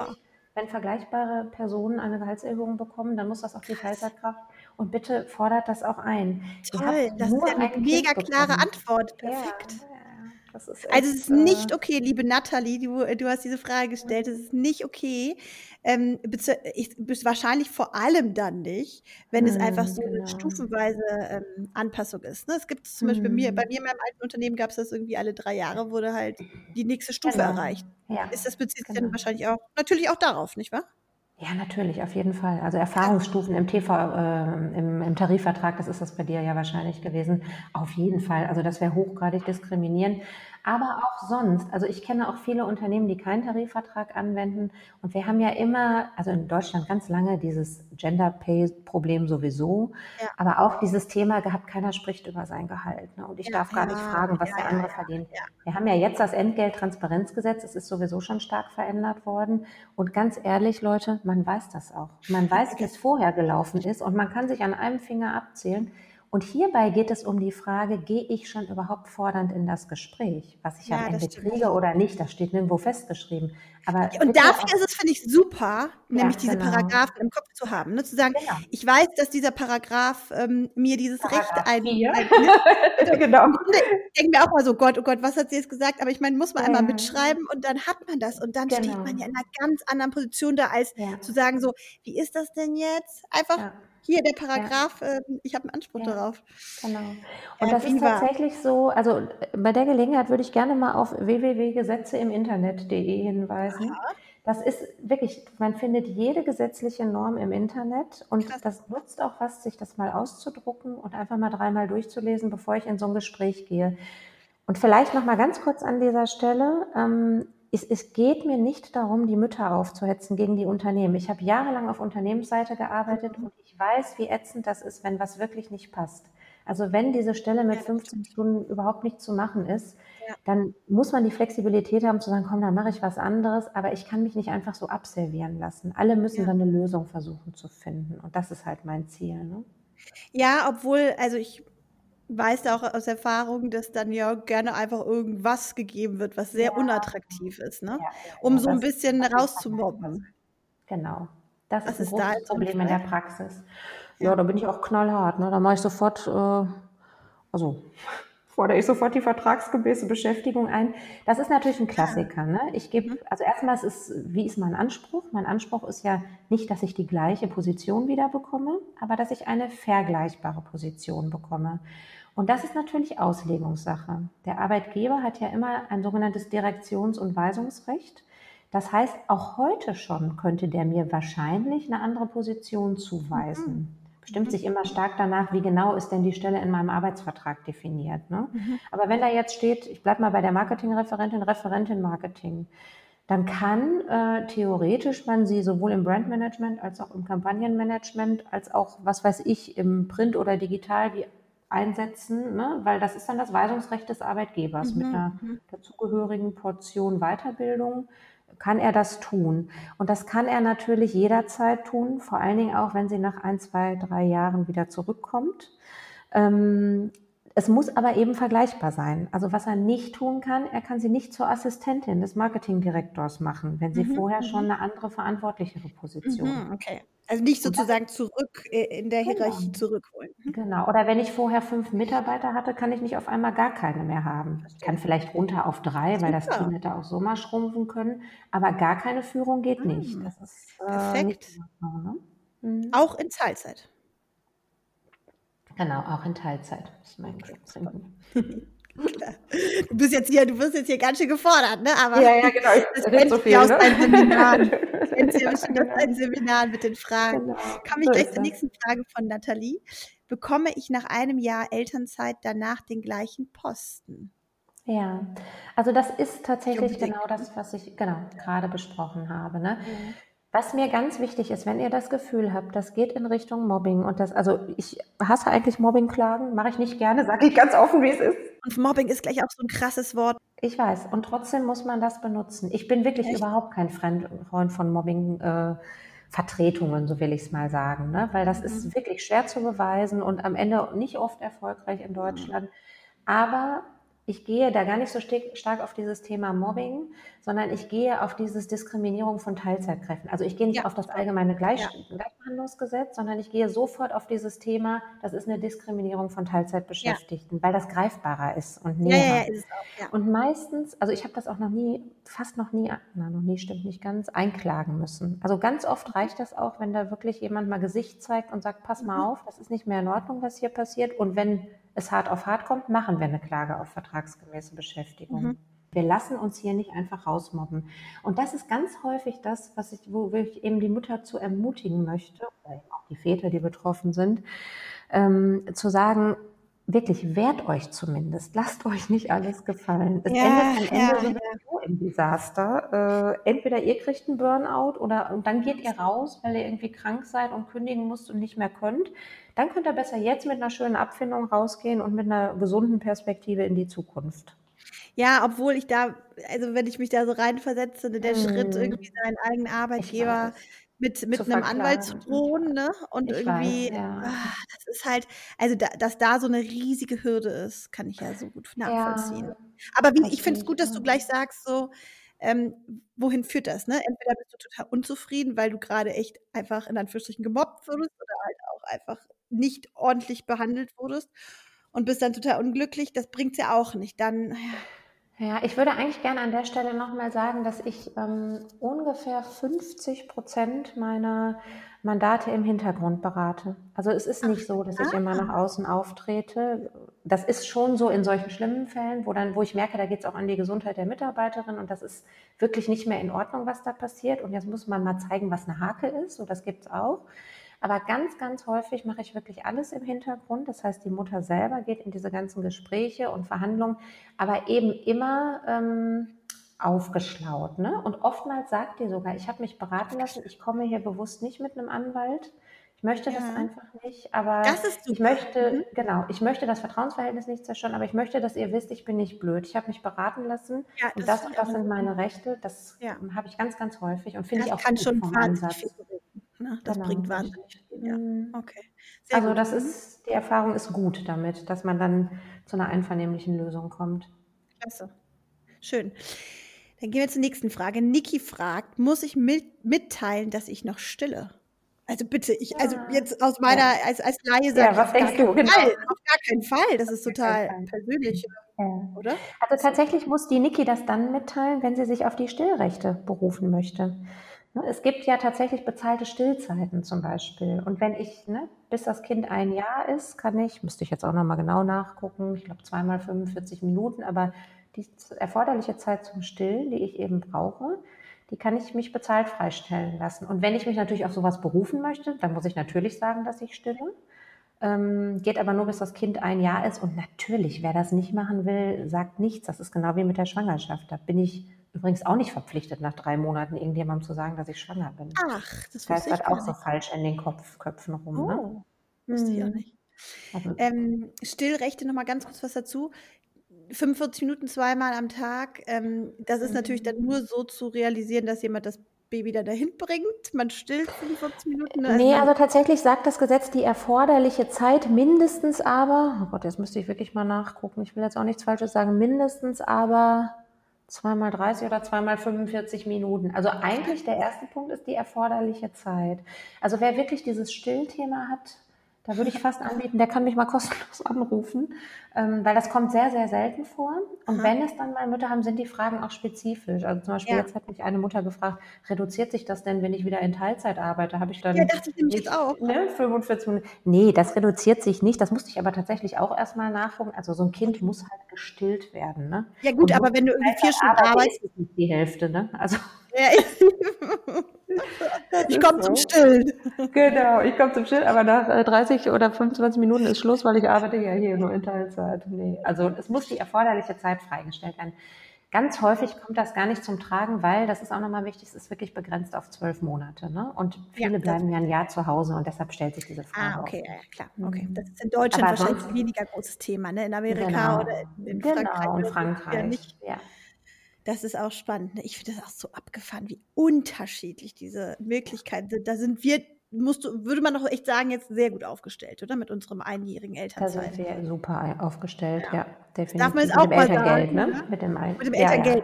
Speaker 2: wenn vergleichbare Personen eine Gehaltserhöhung bekommen, dann muss das auch die Teilzeitkraft und bitte fordert das auch ein.
Speaker 1: Toll, das ist ja eine
Speaker 2: ein
Speaker 1: mega
Speaker 2: Kind
Speaker 1: klare
Speaker 2: bekommen.
Speaker 1: Antwort.
Speaker 2: Ja,
Speaker 1: Perfekt.
Speaker 2: ja, das ist
Speaker 1: Also es
Speaker 2: echt,
Speaker 1: ist nicht
Speaker 2: äh,
Speaker 1: okay, liebe Nathalie, du, du hast diese Frage gestellt, es ist nicht okay. Ähm, ich, wahrscheinlich vor allem dann nicht, wenn es einfach
Speaker 2: Mm,
Speaker 1: so eine
Speaker 2: genau.
Speaker 1: stufenweise ähm, Anpassung ist. Ne? Es gibt zum Beispiel bei mir, bei mir in meinem alten Unternehmen gab es das irgendwie alle drei Jahre, wurde halt die nächste Stufe
Speaker 2: Genau.
Speaker 1: erreicht.
Speaker 2: Ja,
Speaker 1: Ist das bezieht sich
Speaker 2: genau.
Speaker 1: dann wahrscheinlich auch natürlich auch darauf, nicht wahr?
Speaker 2: Ja, natürlich, auf jeden Fall. Also Erfahrungsstufen im TV, äh, im, im Tarifvertrag, das ist das bei dir ja wahrscheinlich gewesen. Auf jeden Fall. Also das wäre hochgradig diskriminierend. Aber auch sonst. Also ich kenne auch viele Unternehmen, die keinen Tarifvertrag anwenden. Und wir haben ja immer, also in Deutschland ganz lange dieses Gender Pay Problem sowieso, ja. aber auch dieses Thema gehabt, keiner spricht über sein Gehalt. Ne? Und ich ja, darf gar nicht fragen, was der andere verdient. Wir haben ja jetzt das Entgelttransparenzgesetz, es ist sowieso schon stark verändert worden. Und ganz ehrlich, Leute, man weiß das auch. Man weiß, wie es vorher gelaufen ist und man kann sich an einem Finger abzählen. Und hierbei geht es um die Frage, gehe ich schon überhaupt fordernd in das Gespräch, was ich ja, am Ende kriege oder nicht, das steht nirgendwo festgeschrieben.
Speaker 1: Aber und dafür ist es, finde ich, super, nämlich ja, diese genau. Paragraphen im Kopf zu haben. Ne? Zu sagen, genau. ich weiß, dass dieser Paragraph ähm, mir dieses Paragraph Recht ein, ein genau. Ich denke mir auch mal so, Gott, oh Gott, was hat sie jetzt gesagt? Aber ich meine, muss man ja. einmal mitschreiben und dann hat man das. Und dann genau. steht man ja in einer ganz anderen Position da, als zu sagen, so, wie ist das denn jetzt? Einfach hier der Paragraph, ja. äh, ich habe einen Anspruch ja, darauf.
Speaker 2: Genau. Und ja, das ist tatsächlich so, also bei der Gelegenheit würde ich gerne mal auf www.gesetzeimiinternet.de hinweisen. Aha. Das ist wirklich, man findet jede gesetzliche Norm im Internet und Krass. das nutzt auch was, sich das mal auszudrucken und einfach mal dreimal durchzulesen, bevor ich in so ein Gespräch gehe. Und vielleicht noch mal ganz kurz an dieser Stelle. Ähm, es, es geht mir nicht darum, die Mütter aufzuhetzen gegen die Unternehmen. Ich habe jahrelang auf Unternehmensseite gearbeitet und ich weiß, wie ätzend das ist, wenn was wirklich nicht passt. Also wenn diese Stelle mit 15 Stunden überhaupt nicht zu machen ist, ja. dann muss man die Flexibilität haben zu sagen, komm, dann mache ich was anderes, aber ich kann mich nicht einfach so abservieren lassen. Alle müssen ja. dann eine Lösung versuchen zu finden und das ist halt mein Ziel. Ne?
Speaker 1: Ja, obwohl, also ich weiß auch aus Erfahrung, dass dann ja gerne einfach irgendwas gegeben wird, was sehr ja. unattraktiv ist, ne? Um so ein bisschen rauszumobben.
Speaker 2: Genau. Das was ist ein großes Problem in der Praxis. Ja, da bin ich auch knallhart. Ne? Da mache ich sofort, äh, also fordere ich sofort die vertragsgemäße Beschäftigung ein. Das ist natürlich ein Klassiker. Ne? Ich gebe, mhm. also erstmal ist, wie ist mein Anspruch? Mein Anspruch ist ja nicht, dass ich die gleiche Position wieder bekomme, aber dass ich eine vergleichbare Position bekomme. Und das ist natürlich Auslegungssache. Der Arbeitgeber hat ja immer ein sogenanntes Direktions- und Weisungsrecht. Das heißt, auch heute schon könnte der mir wahrscheinlich eine andere Position zuweisen. Mhm. Bestimmt sich immer stark danach, wie genau ist denn die Stelle in meinem Arbeitsvertrag definiert. Ne? Mhm. Aber wenn da jetzt steht, ich bleibe mal bei der Marketingreferentin, Referentin Marketing, dann kann äh, theoretisch man sie sowohl im Brandmanagement als auch im Kampagnenmanagement als auch, was weiß ich, im Print oder digital wie einsetzen, ne? weil das ist dann das Weisungsrecht des Arbeitgebers. Mhm. Mit einer mhm. dazugehörigen Portion Weiterbildung kann er das tun. Und das kann er natürlich jederzeit tun, vor allen Dingen auch, wenn sie nach ein, zwei, drei Jahren wieder zurückkommt. Ähm, es muss aber eben vergleichbar sein. Also was er nicht tun kann, er kann sie nicht zur Assistentin des Marketingdirektors machen, wenn sie mhm. vorher mhm. schon eine andere verantwortlichere Position.
Speaker 1: Mhm, okay. Also nicht sozusagen zurück äh, in der genau. Hierarchie zurückholen.
Speaker 2: Mhm. Genau. Oder wenn ich vorher fünf Mitarbeiter hatte, kann ich nicht auf einmal gar keine mehr haben. Ich kann vielleicht runter auf drei, weil das Team hätte auch so mal schrumpfen können. Aber gar keine Führung geht mhm. nicht. Das ist
Speaker 1: äh, Perfekt. So, ne? mhm. Auch in Teilzeit.
Speaker 2: Genau, auch in Teilzeit. Ist mein
Speaker 1: okay. Du bist jetzt hier, du wirst jetzt hier ganz schön gefordert, ne?
Speaker 2: Aber ja, ja, genau. Ich das rede so viel,
Speaker 1: aus ne? deinen Seminaren. Kennst ja schon aus deinen Seminaren mit den Fragen. Genau. Komme ich gleich zur nächsten Frage von Nathalie. Bekomme ich nach einem Jahr Elternzeit danach den gleichen Posten?
Speaker 2: Ja, also das ist tatsächlich genau das, was ich genau gerade besprochen habe. Ne? Mhm. Was mir ganz wichtig ist, wenn ihr das Gefühl habt, das geht in Richtung Mobbing und das, also ich hasse eigentlich Mobbingklagen, mache ich nicht gerne, sage ich ganz offen, wie es ist.
Speaker 1: Und Mobbing ist gleich auch so ein krasses Wort.
Speaker 2: Ich weiß. Und trotzdem muss man das benutzen. Ich bin wirklich Echt? überhaupt kein Freund von Mobbing. Äh, Vertretungen, so will ich es mal sagen, ne? weil das mhm. ist wirklich schwer zu beweisen und am Ende nicht oft erfolgreich in Deutschland. Aber ich gehe da gar nicht so stark auf dieses Thema Mobbing, sondern ich gehe auf dieses Diskriminierung von Teilzeitkräften. Also ich gehe nicht ja. auf das allgemeine Gleich ja. Gleichbehandlungsgesetz, sondern ich gehe sofort auf dieses Thema, das ist eine Diskriminierung von Teilzeitbeschäftigten, ja. weil das greifbarer ist und näher. Ist auch, und meistens, also ich habe das auch noch nie, fast noch nie, na noch nie stimmt nicht ganz, einklagen müssen. Also ganz oft reicht das auch, wenn da wirklich jemand mal Gesicht zeigt und sagt, pass mal mhm. auf, das ist nicht mehr in Ordnung, was hier passiert. Und wenn es hart auf hart kommt, machen wir eine Klage auf vertragsgemäße Beschäftigung. Mhm. Wir lassen uns hier nicht einfach rausmobben. Und das ist ganz häufig das, was ich, wo ich eben die Mutter zu ermutigen möchte, oder auch die Väter, die betroffen sind, ähm, zu sagen, wirklich wehrt euch zumindest. Lasst euch nicht alles gefallen. Es
Speaker 1: Ja,
Speaker 2: endet am
Speaker 1: ja,
Speaker 2: Ende
Speaker 1: ja.
Speaker 2: sowieso im Desaster. Äh, entweder ihr kriegt einen Burnout oder und dann geht ihr raus, weil ihr irgendwie krank seid und kündigen müsst und nicht mehr könnt. Dann könnt ihr besser jetzt mit einer schönen Abfindung rausgehen und mit einer gesunden Perspektive in die Zukunft.
Speaker 1: Ja, obwohl ich da, also wenn ich mich da so reinversetze, ne, der Schritt,
Speaker 2: Mhm.
Speaker 1: irgendwie seinen eigenen Arbeitgeber mit, mit einem Anwalt zu drohen, ne? Und
Speaker 2: Ich
Speaker 1: irgendwie,
Speaker 2: weiß, ja.
Speaker 1: ah, das ist halt, also da, dass da so eine riesige Hürde ist, kann ich ja so gut nachvollziehen.
Speaker 2: Ja,
Speaker 1: Aber wie, ich finde es gut, dass du gleich sagst, so, ähm, wohin führt das, ne? Entweder bist du total unzufrieden, weil du gerade echt einfach in Anführungsstrichen gemobbt wurdest oder halt auch einfach nicht ordentlich behandelt wurdest und bist dann total unglücklich. Das bringt's ja auch nicht. Dann, ja,
Speaker 2: Ja, ich würde eigentlich gerne an der Stelle nochmal sagen, dass ich ähm, ungefähr 50 Prozent meiner Mandate im Hintergrund berate. Also es ist nicht so, dass ich immer
Speaker 1: ah.
Speaker 2: nach außen auftrete. Das ist schon so in solchen schlimmen Fällen, wo dann, wo ich merke, da geht es auch an die Gesundheit der Mitarbeiterin und das ist wirklich nicht mehr in Ordnung, was da passiert. Und jetzt muss man mal zeigen, was eine Hake ist. So, das gibt es auch. Aber ganz, ganz häufig mache ich wirklich alles im Hintergrund. Das heißt, die Mutter selber geht in diese ganzen Gespräche und Verhandlungen, aber eben immer ähm, aufgeschlaut. Ne? Und oftmals sagt die sogar, ich habe mich beraten lassen, ich komme hier bewusst nicht mit einem Anwalt. Ich möchte das
Speaker 1: Ja.
Speaker 2: einfach nicht, aber
Speaker 1: Das ist
Speaker 2: ich möchte,
Speaker 1: Mhm.
Speaker 2: genau, ich möchte das Vertrauensverhältnis nicht zerstören, aber ich möchte, dass ihr wisst, ich bin nicht blöd. Ich habe mich beraten lassen
Speaker 1: Ja,
Speaker 2: und
Speaker 1: das
Speaker 2: das und
Speaker 1: auch
Speaker 2: das sind meine Rechte. Das
Speaker 1: Ja.
Speaker 2: habe ich ganz, ganz häufig und finde ich
Speaker 1: Das
Speaker 2: auch
Speaker 1: kann
Speaker 2: gut
Speaker 1: schon
Speaker 2: vom Ansatz.
Speaker 1: viel. Ne? Das
Speaker 2: Genau,
Speaker 1: bringt wahnsinnig viel, ja.
Speaker 2: Mhm.
Speaker 1: Okay. Sehr
Speaker 2: Also
Speaker 1: gut.
Speaker 2: das
Speaker 1: Mhm.
Speaker 2: ist, die Erfahrung ist gut damit, dass man dann zu einer einvernehmlichen Lösung kommt.
Speaker 1: Klasse. Schön. Dann gehen wir zur nächsten Frage. Niki fragt, muss ich mit, mitteilen, dass ich noch stille? Also bitte, ich, also
Speaker 2: Ja.
Speaker 1: jetzt aus meiner,
Speaker 2: Ja.
Speaker 1: als, als Laie
Speaker 2: Ja,
Speaker 1: sage ich
Speaker 2: was denkst du? Genau.
Speaker 1: Fall. Auf gar keinen Fall. Das ist
Speaker 2: Auf
Speaker 1: total persönlich,
Speaker 2: Ja.
Speaker 1: oder?
Speaker 2: Also tatsächlich muss die Niki das dann mitteilen, wenn sie sich auf die Stillrechte berufen möchte. Ne, Es gibt ja tatsächlich bezahlte Stillzeiten zum Beispiel. Und wenn ich, ne, bis das Kind ein Jahr ist, kann ich, müsste ich jetzt auch nochmal genau nachgucken, ich glaube zweimal 45 Minuten, aber die erforderliche Zeit zum Stillen, die ich eben brauche, die kann ich mich bezahlt freistellen lassen. Und wenn ich mich natürlich auf sowas berufen möchte, dann muss ich natürlich sagen, dass ich stille. Ähm, geht aber nur, bis das Kind ein Jahr ist. Und natürlich, wer das nicht machen will, sagt nichts. Das ist genau wie mit der Schwangerschaft. Da bin ich übrigens auch nicht verpflichtet, nach drei Monaten irgendjemandem zu sagen, dass ich schwanger bin.
Speaker 1: Ach, das
Speaker 2: heißt
Speaker 1: ich
Speaker 2: auch so falsch in den Kopf, Köpfen rum. Ne?
Speaker 1: Oh, wusste ich auch
Speaker 2: Mhm.
Speaker 1: nicht.
Speaker 2: Also,
Speaker 1: Ähm, Stillrechte, nochmal ganz kurz was dazu. 45 Minuten zweimal am Tag. Ähm, das ist natürlich dann nur so zu realisieren, dass jemand das Baby dann dahin bringt. Man stillt 45 Minuten. ne? Also
Speaker 2: Nee, also tatsächlich sagt das Gesetz die erforderliche Zeit mindestens aber, oh Gott, jetzt müsste ich wirklich mal nachgucken, ich will jetzt auch nichts Falsches sagen, mindestens aber zweimal 30 oder zweimal 45 Minuten. Also eigentlich der erste Punkt ist die erforderliche Zeit. Also wer wirklich dieses Stillthema hat, da würde ich fast anbieten, der kann mich mal kostenlos anrufen, ähm, weil das kommt sehr, sehr selten vor. Und
Speaker 1: Aha.
Speaker 2: wenn es dann mal Mütter haben, sind die Fragen auch spezifisch. Also zum Beispiel
Speaker 1: Ja.
Speaker 2: jetzt hat mich eine Mutter gefragt, reduziert sich das denn, wenn ich wieder in Teilzeit arbeite? Habe ich dann
Speaker 1: ja, dachte ich nämlich jetzt auch.
Speaker 2: ne, 45 Minuten. Nee, das reduziert sich nicht. Das musste ich aber tatsächlich auch erstmal nachgucken. Also so ein Kind muss halt gestillt werden. Ne?
Speaker 1: Ja gut,
Speaker 2: Und
Speaker 1: aber wenn du irgendwie vier Stunden arbeitest,
Speaker 2: ist es nicht die Hälfte. Ne? Also
Speaker 1: ja, ich komme zum
Speaker 2: so.
Speaker 1: Stillen.
Speaker 2: Genau, ich komme zum Schild, aber nach äh, 30 oder 25 Minuten ist Schluss, weil ich arbeite ja hier nur in Teilzeit. Nee, also es muss die erforderliche Zeit freigestellt werden. Ganz häufig kommt das gar nicht zum Tragen, weil, das ist auch nochmal wichtig, es ist wirklich begrenzt auf zwölf Monate. Ne? Und
Speaker 1: Ja,
Speaker 2: viele
Speaker 1: das,
Speaker 2: bleiben ja ein Jahr zu Hause und deshalb stellt sich diese Frage
Speaker 1: ah,
Speaker 2: auch
Speaker 1: okay,
Speaker 2: nicht.
Speaker 1: ja, klar. Okay. Das
Speaker 2: Mhm.
Speaker 1: ist in Deutschland
Speaker 2: Aber
Speaker 1: wahrscheinlich
Speaker 2: sonst,
Speaker 1: weniger großes Thema. Ne? In Amerika oder
Speaker 2: genau,
Speaker 1: in, in
Speaker 2: genau,
Speaker 1: Frankreich
Speaker 2: in
Speaker 1: oder so ist es ja
Speaker 2: Frankreich,
Speaker 1: nicht.
Speaker 2: ja.
Speaker 1: Das ist auch spannend. Ne? Ich finde das auch so abgefahren, wie unterschiedlich diese Möglichkeiten sind. Da sind wir, musst du, würde man doch echt sagen, jetzt sehr gut aufgestellt, oder? Mit unserem einjährigen
Speaker 2: Da sind wir super aufgestellt,
Speaker 1: Ja.
Speaker 2: ja,
Speaker 1: Das darf man
Speaker 2: definitiv. Mit
Speaker 1: auch
Speaker 2: dem
Speaker 1: mal
Speaker 2: Elterngeld,
Speaker 1: sagen,
Speaker 2: ne?
Speaker 1: ne?
Speaker 2: Mit dem, Ein
Speaker 1: Mit dem
Speaker 2: ja, ja,
Speaker 1: Elterngeld.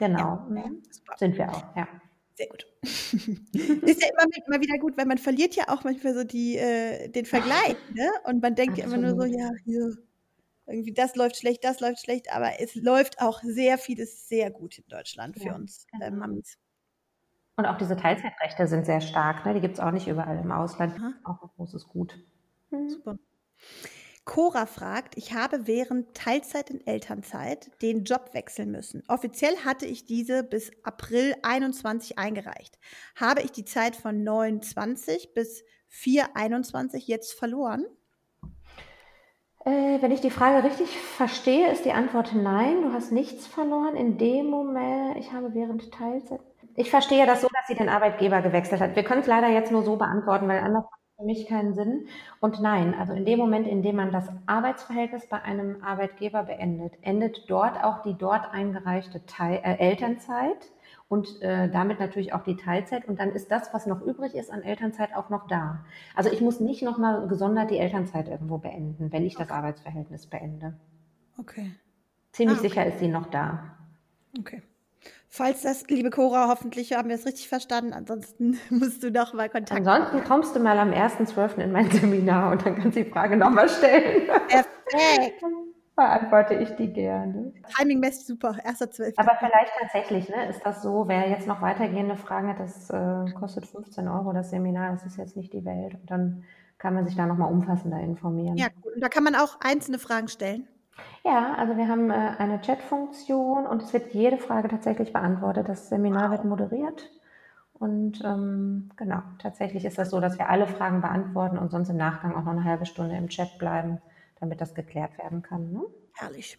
Speaker 1: Ja,
Speaker 2: genau.
Speaker 1: ja, super.
Speaker 2: Sind wir auch, ja.
Speaker 1: Sehr gut. ist ja immer, mit- immer wieder gut, weil man verliert ja auch manchmal so die, äh, den Vergleich, ne? Und man denkt ja immer nur so, ja, hier, irgendwie das läuft schlecht, das läuft schlecht, aber es läuft auch sehr vieles sehr gut in Deutschland für
Speaker 2: Ja,
Speaker 1: uns äh,
Speaker 2: genau.
Speaker 1: Mamis.
Speaker 2: Und auch diese Teilzeitrechte sind sehr stark, ne? Die gibt es auch nicht überall im Ausland.
Speaker 1: Aha,
Speaker 2: Auch ein großes Gut. Mhm.
Speaker 1: super. Cora fragt, ich habe während Teilzeit in Elternzeit den Job wechseln müssen. Offiziell hatte ich diese bis April 21 eingereicht. Habe ich die Zeit von 29 bis 421 jetzt verloren?
Speaker 2: Äh, wenn ich die Frage richtig verstehe, ist die Antwort nein. Du hast nichts verloren in dem Moment. Ich habe während Teilzeit. Ich verstehe das so, dass sie den Arbeitgeber gewechselt hat. Wir können es leider jetzt nur so beantworten, weil anders macht es für mich keinen Sinn. Und nein, also in dem Moment, in dem man das Arbeitsverhältnis bei einem Arbeitgeber beendet, endet dort auch die dort eingereichte Teil, äh, Elternzeit und äh, damit natürlich auch die Teilzeit. Und dann ist das, was noch übrig ist an Elternzeit, auch noch da. Also ich muss nicht nochmal gesondert die Elternzeit irgendwo beenden, wenn ich das Arbeitsverhältnis beende.
Speaker 1: Okay.
Speaker 2: Ziemlich ah, okay. sicher ist sie noch da.
Speaker 1: Okay. Falls das, liebe Cora, hoffentlich haben wir es richtig verstanden. Ansonsten musst du noch mal Kontakt
Speaker 2: Ansonsten kommst du mal am 1.12. in mein Seminar und dann kannst du die Frage nochmal stellen. Perfekt beantworte ich die gerne.
Speaker 1: Timing-mäßig super, erster Zwölf.
Speaker 2: Aber vielleicht tatsächlich, ne, ist das so, wer jetzt noch weitergehende Fragen hat, das äh, kostet 15 Euro das Seminar, das ist jetzt nicht die Welt. Und dann kann man sich da nochmal umfassender informieren.
Speaker 1: Ja, gut. Und da kann man auch einzelne Fragen stellen.
Speaker 2: Ja, also wir haben äh, eine Chat-Funktion und es wird jede Frage tatsächlich beantwortet. Das Seminar wird moderiert. Und ähm, genau, tatsächlich ist das so, dass wir alle Fragen beantworten und sonst im Nachgang auch noch eine halbe Stunde im Chat bleiben damit das geklärt werden kann. Ne?
Speaker 1: Herrlich.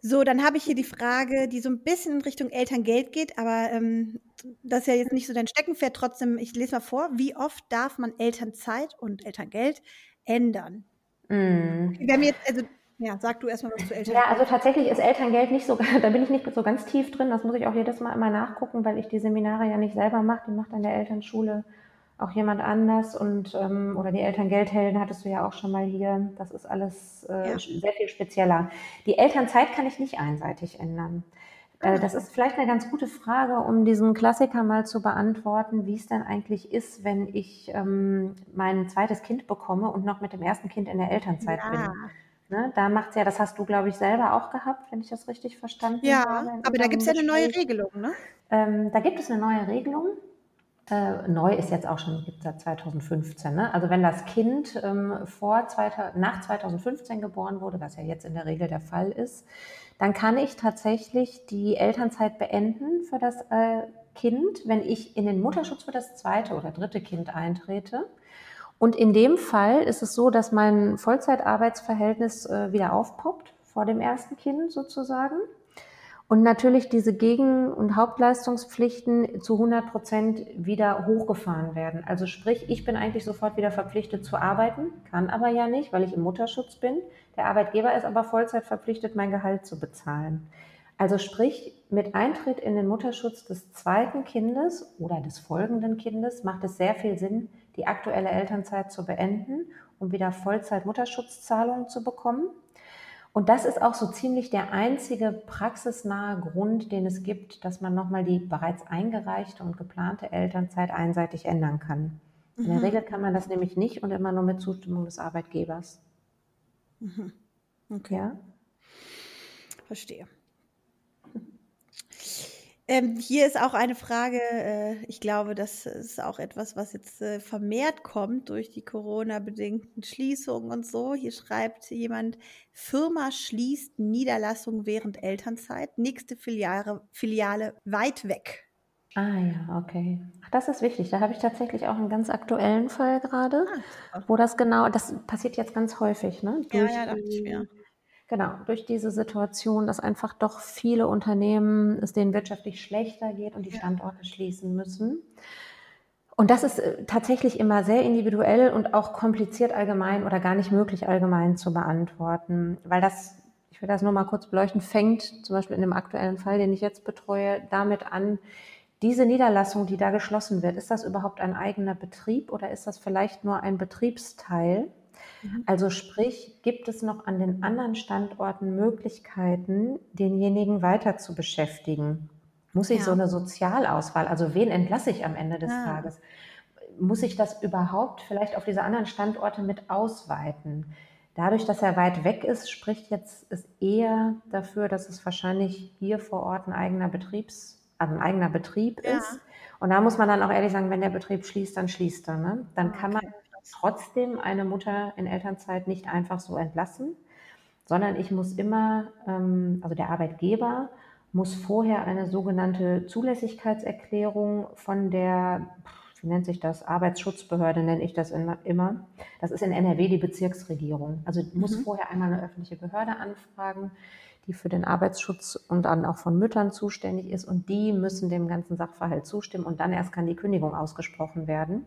Speaker 1: So, dann habe ich hier die Frage, die so ein bisschen in Richtung Elterngeld geht, aber ähm, das ist ja jetzt nicht so dein Steckenpferd. Trotzdem, ich lese mal vor, wie oft darf man Elternzeit und Elterngeld ändern? Mm. Wir haben jetzt, also ja, sag du erstmal was zu
Speaker 2: Elterngeld. Ja, also tatsächlich ist Elterngeld nicht so, da bin ich nicht so ganz tief drin. Das muss ich auch jedes Mal immer nachgucken, weil ich die Seminare ja nicht selber mache. Die macht dann der Elternschule auch jemand anders und ähm, oder die Elterngeldhelden hattest du ja auch schon mal hier. Das ist alles äh, ja. sehr viel spezieller. Die Elternzeit kann ich nicht einseitig ändern. Äh, das ist vielleicht eine ganz gute Frage, um diesen Klassiker mal zu beantworten, wie es denn eigentlich ist, wenn ich ähm, mein zweites Kind bekomme und noch mit dem ersten Kind in der Elternzeit ja. bin. Ne, da macht es ja, das hast du, glaube ich, selber auch gehabt, wenn ich das richtig verstanden
Speaker 1: ja, habe. Ja, aber da gibt es ja eine neue Regelung, ne?
Speaker 2: Ähm, da gibt es eine neue Regelung. Äh, neu ist jetzt auch schon gibt seit 2015. Ne? Also wenn das Kind ähm, vor 2000, nach 2015 geboren wurde, was ja jetzt in der Regel der Fall ist, dann kann ich tatsächlich die Elternzeit beenden für das äh, Kind, wenn ich in den Mutterschutz für das zweite oder dritte Kind eintrete. Und in dem Fall ist es so, dass mein Vollzeitarbeitsverhältnis äh, wieder aufpoppt vor dem ersten Kind sozusagen. Und natürlich diese Gegen- und Hauptleistungspflichten zu 100 Prozent wieder hochgefahren werden. Also sprich, ich bin eigentlich sofort wieder verpflichtet zu arbeiten, kann aber ja nicht, weil ich im Mutterschutz bin. Der Arbeitgeber ist aber Vollzeit verpflichtet, mein Gehalt zu bezahlen. Also sprich, mit Eintritt in den Mutterschutz des zweiten Kindes oder des folgenden Kindes macht es sehr viel Sinn, die aktuelle Elternzeit zu beenden, um wieder Vollzeit-Mutterschutzzahlungen zu bekommen. Und das ist auch so ziemlich der einzige praxisnahe Grund, den es gibt, dass man nochmal die bereits eingereichte und geplante Elternzeit einseitig ändern kann. In der mhm. Regel kann man das nämlich nicht und immer nur mit Zustimmung des Arbeitgebers.
Speaker 1: Mhm. Okay. Ja? Verstehe. Ähm, hier ist auch eine Frage, äh, ich glaube, das ist auch etwas, was jetzt äh, vermehrt kommt durch die Corona-bedingten Schließungen und so. Hier schreibt jemand, Firma schließt Niederlassung während Elternzeit, nächste Filiale, Filiale weit weg.
Speaker 2: Ah ja, okay. Ach, das ist wichtig. Da habe ich tatsächlich auch einen ganz aktuellen Fall gerade, ah, wo das genau, das passiert jetzt ganz häufig, ne?
Speaker 1: Durch ja, ja, dachte ich mir
Speaker 2: Genau, durch diese Situation, dass einfach doch viele Unternehmen, es denen wirtschaftlich schlechter geht und die Standorte schließen müssen. Und das ist äh, tatsächlich immer sehr individuell und auch kompliziert allgemein oder gar nicht möglich allgemein zu beantworten, weil das, ich will das nur mal kurz beleuchten, fängt zum Beispiel in dem aktuellen Fall, den ich jetzt betreue, damit an, diese Niederlassung, die da geschlossen wird, ist das überhaupt ein eigener Betrieb oder ist das vielleicht nur ein Betriebsteil? Mhm. Also sprich, gibt es noch an den anderen Standorten Möglichkeiten, denjenigen weiter zu beschäftigen? Muss ich ja. so eine Sozialauswahl, also wen entlasse ich am Ende des ja. Tages? Muss ich das überhaupt vielleicht auf diese anderen Standorte mit ausweiten? Dadurch, dass er weit weg ist, spricht jetzt es eher dafür, dass es wahrscheinlich hier vor Ort ein eigener Betriebs, also ein eigener Betrieb ja. ist. Und da muss man dann auch ehrlich sagen, wenn der Betrieb schließt, dann schließt er. Ne? Dann okay. kann man trotzdem eine Mutter in Elternzeit nicht einfach so entlassen, sondern ich muss immer, ähm, also der Arbeitgeber muss vorher eine sogenannte Zulässigkeitserklärung von der, wie nennt sich das? Arbeitsschutzbehörde nenne ich das immer. Das ist in NRW die Bezirksregierung. Also muss mhm. vorher einmal eine öffentliche Behörde anfragen, die für den Arbeitsschutz und dann auch von Müttern zuständig ist. Und die müssen dem ganzen Sachverhalt zustimmen und dann erst kann die Kündigung ausgesprochen werden.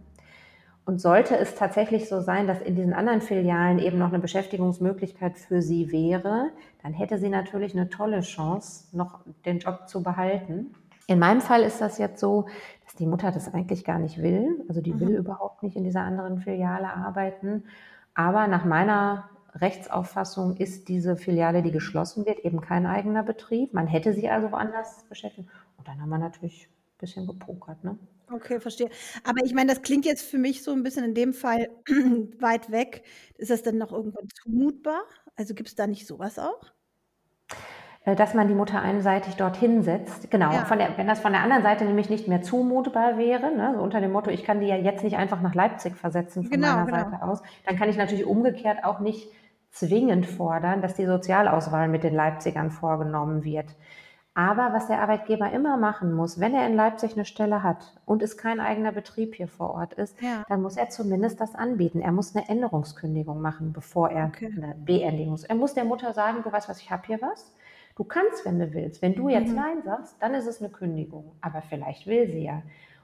Speaker 2: Und sollte es tatsächlich so sein, dass in diesen anderen Filialen eben noch eine Beschäftigungsmöglichkeit für sie wäre, dann hätte sie natürlich eine tolle Chance, noch den Job zu behalten. In meinem Fall ist das jetzt so, dass die Mutter das eigentlich gar nicht will. Also die mhm. will überhaupt nicht in dieser anderen Filiale arbeiten. Aber nach meiner Rechtsauffassung ist diese Filiale, die geschlossen wird, eben kein eigener Betrieb. Man hätte sie also woanders beschäftigt. Und dann haben wir natürlich ein bisschen gepokert. Ne?
Speaker 1: Okay, verstehe. Aber ich meine, das klingt jetzt für mich so ein bisschen in dem Fall weit weg. Ist das denn noch irgendwann zumutbar? Also gibt es da nicht sowas auch?
Speaker 2: Äh, dass man die Mutter einseitig dorthin setzt. Genau, ja. der, wenn das von der anderen Seite nämlich nicht mehr zumutbar wäre, ne, so unter dem Motto, ich kann die ja jetzt nicht einfach nach Leipzig versetzen von genau, meiner genau. Seite aus, dann kann ich natürlich umgekehrt auch nicht zwingend fordern, dass die Sozialauswahl mit den Leipzigern vorgenommen wird. Aber was der Arbeitgeber immer machen muss, wenn er in Leipzig eine Stelle hat und es kein eigener Betrieb hier vor Ort ist, ja. dann muss er zumindest das anbieten. Er muss eine Änderungskündigung machen, bevor er okay. eine Beendigung. Er muss der Mutter sagen, du weißt was, ich habe hier was. Du kannst, wenn du willst. Wenn du jetzt mhm. Nein sagst, dann ist es eine Kündigung. Aber vielleicht will sie ja.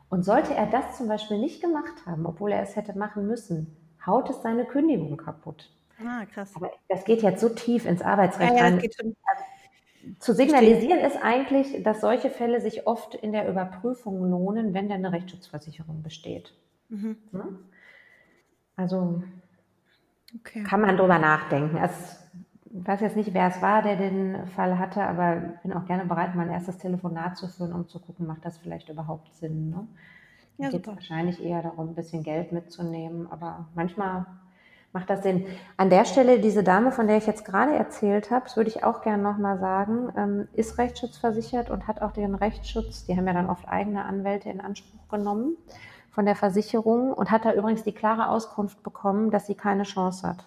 Speaker 2: Und sollte er das zum Beispiel nicht gemacht haben, obwohl er es hätte machen müssen, haut es seine Kündigung kaputt. Ah, krass. Aber das geht jetzt so tief ins Arbeitsrecht ja, ja, rein. Also, zu signalisieren ist eigentlich, dass solche Fälle sich oft in der Überprüfung lohnen, wenn denn eine Rechtsschutzversicherung besteht. Mhm. Ne? Also okay. kann man drüber nachdenken. Es, ich weiß jetzt nicht, wer es war, der den Fall hatte, aber ich bin auch gerne bereit, mein erstes Telefonat zu führen, um zu gucken, macht das vielleicht überhaupt Sinn. Ne? Ja, geht wahrscheinlich eher darum, ein bisschen Geld mitzunehmen, aber manchmal Macht das Sinn? An der Stelle, diese Dame, von der ich jetzt gerade erzählt habe, das würde ich auch gerne nochmal sagen, ähm, ist rechtsschutzversichert und hat auch den Rechtsschutz, die haben ja dann oft eigene Anwälte in Anspruch genommen von der Versicherung und hat da übrigens die klare Auskunft bekommen, dass sie keine Chance hat.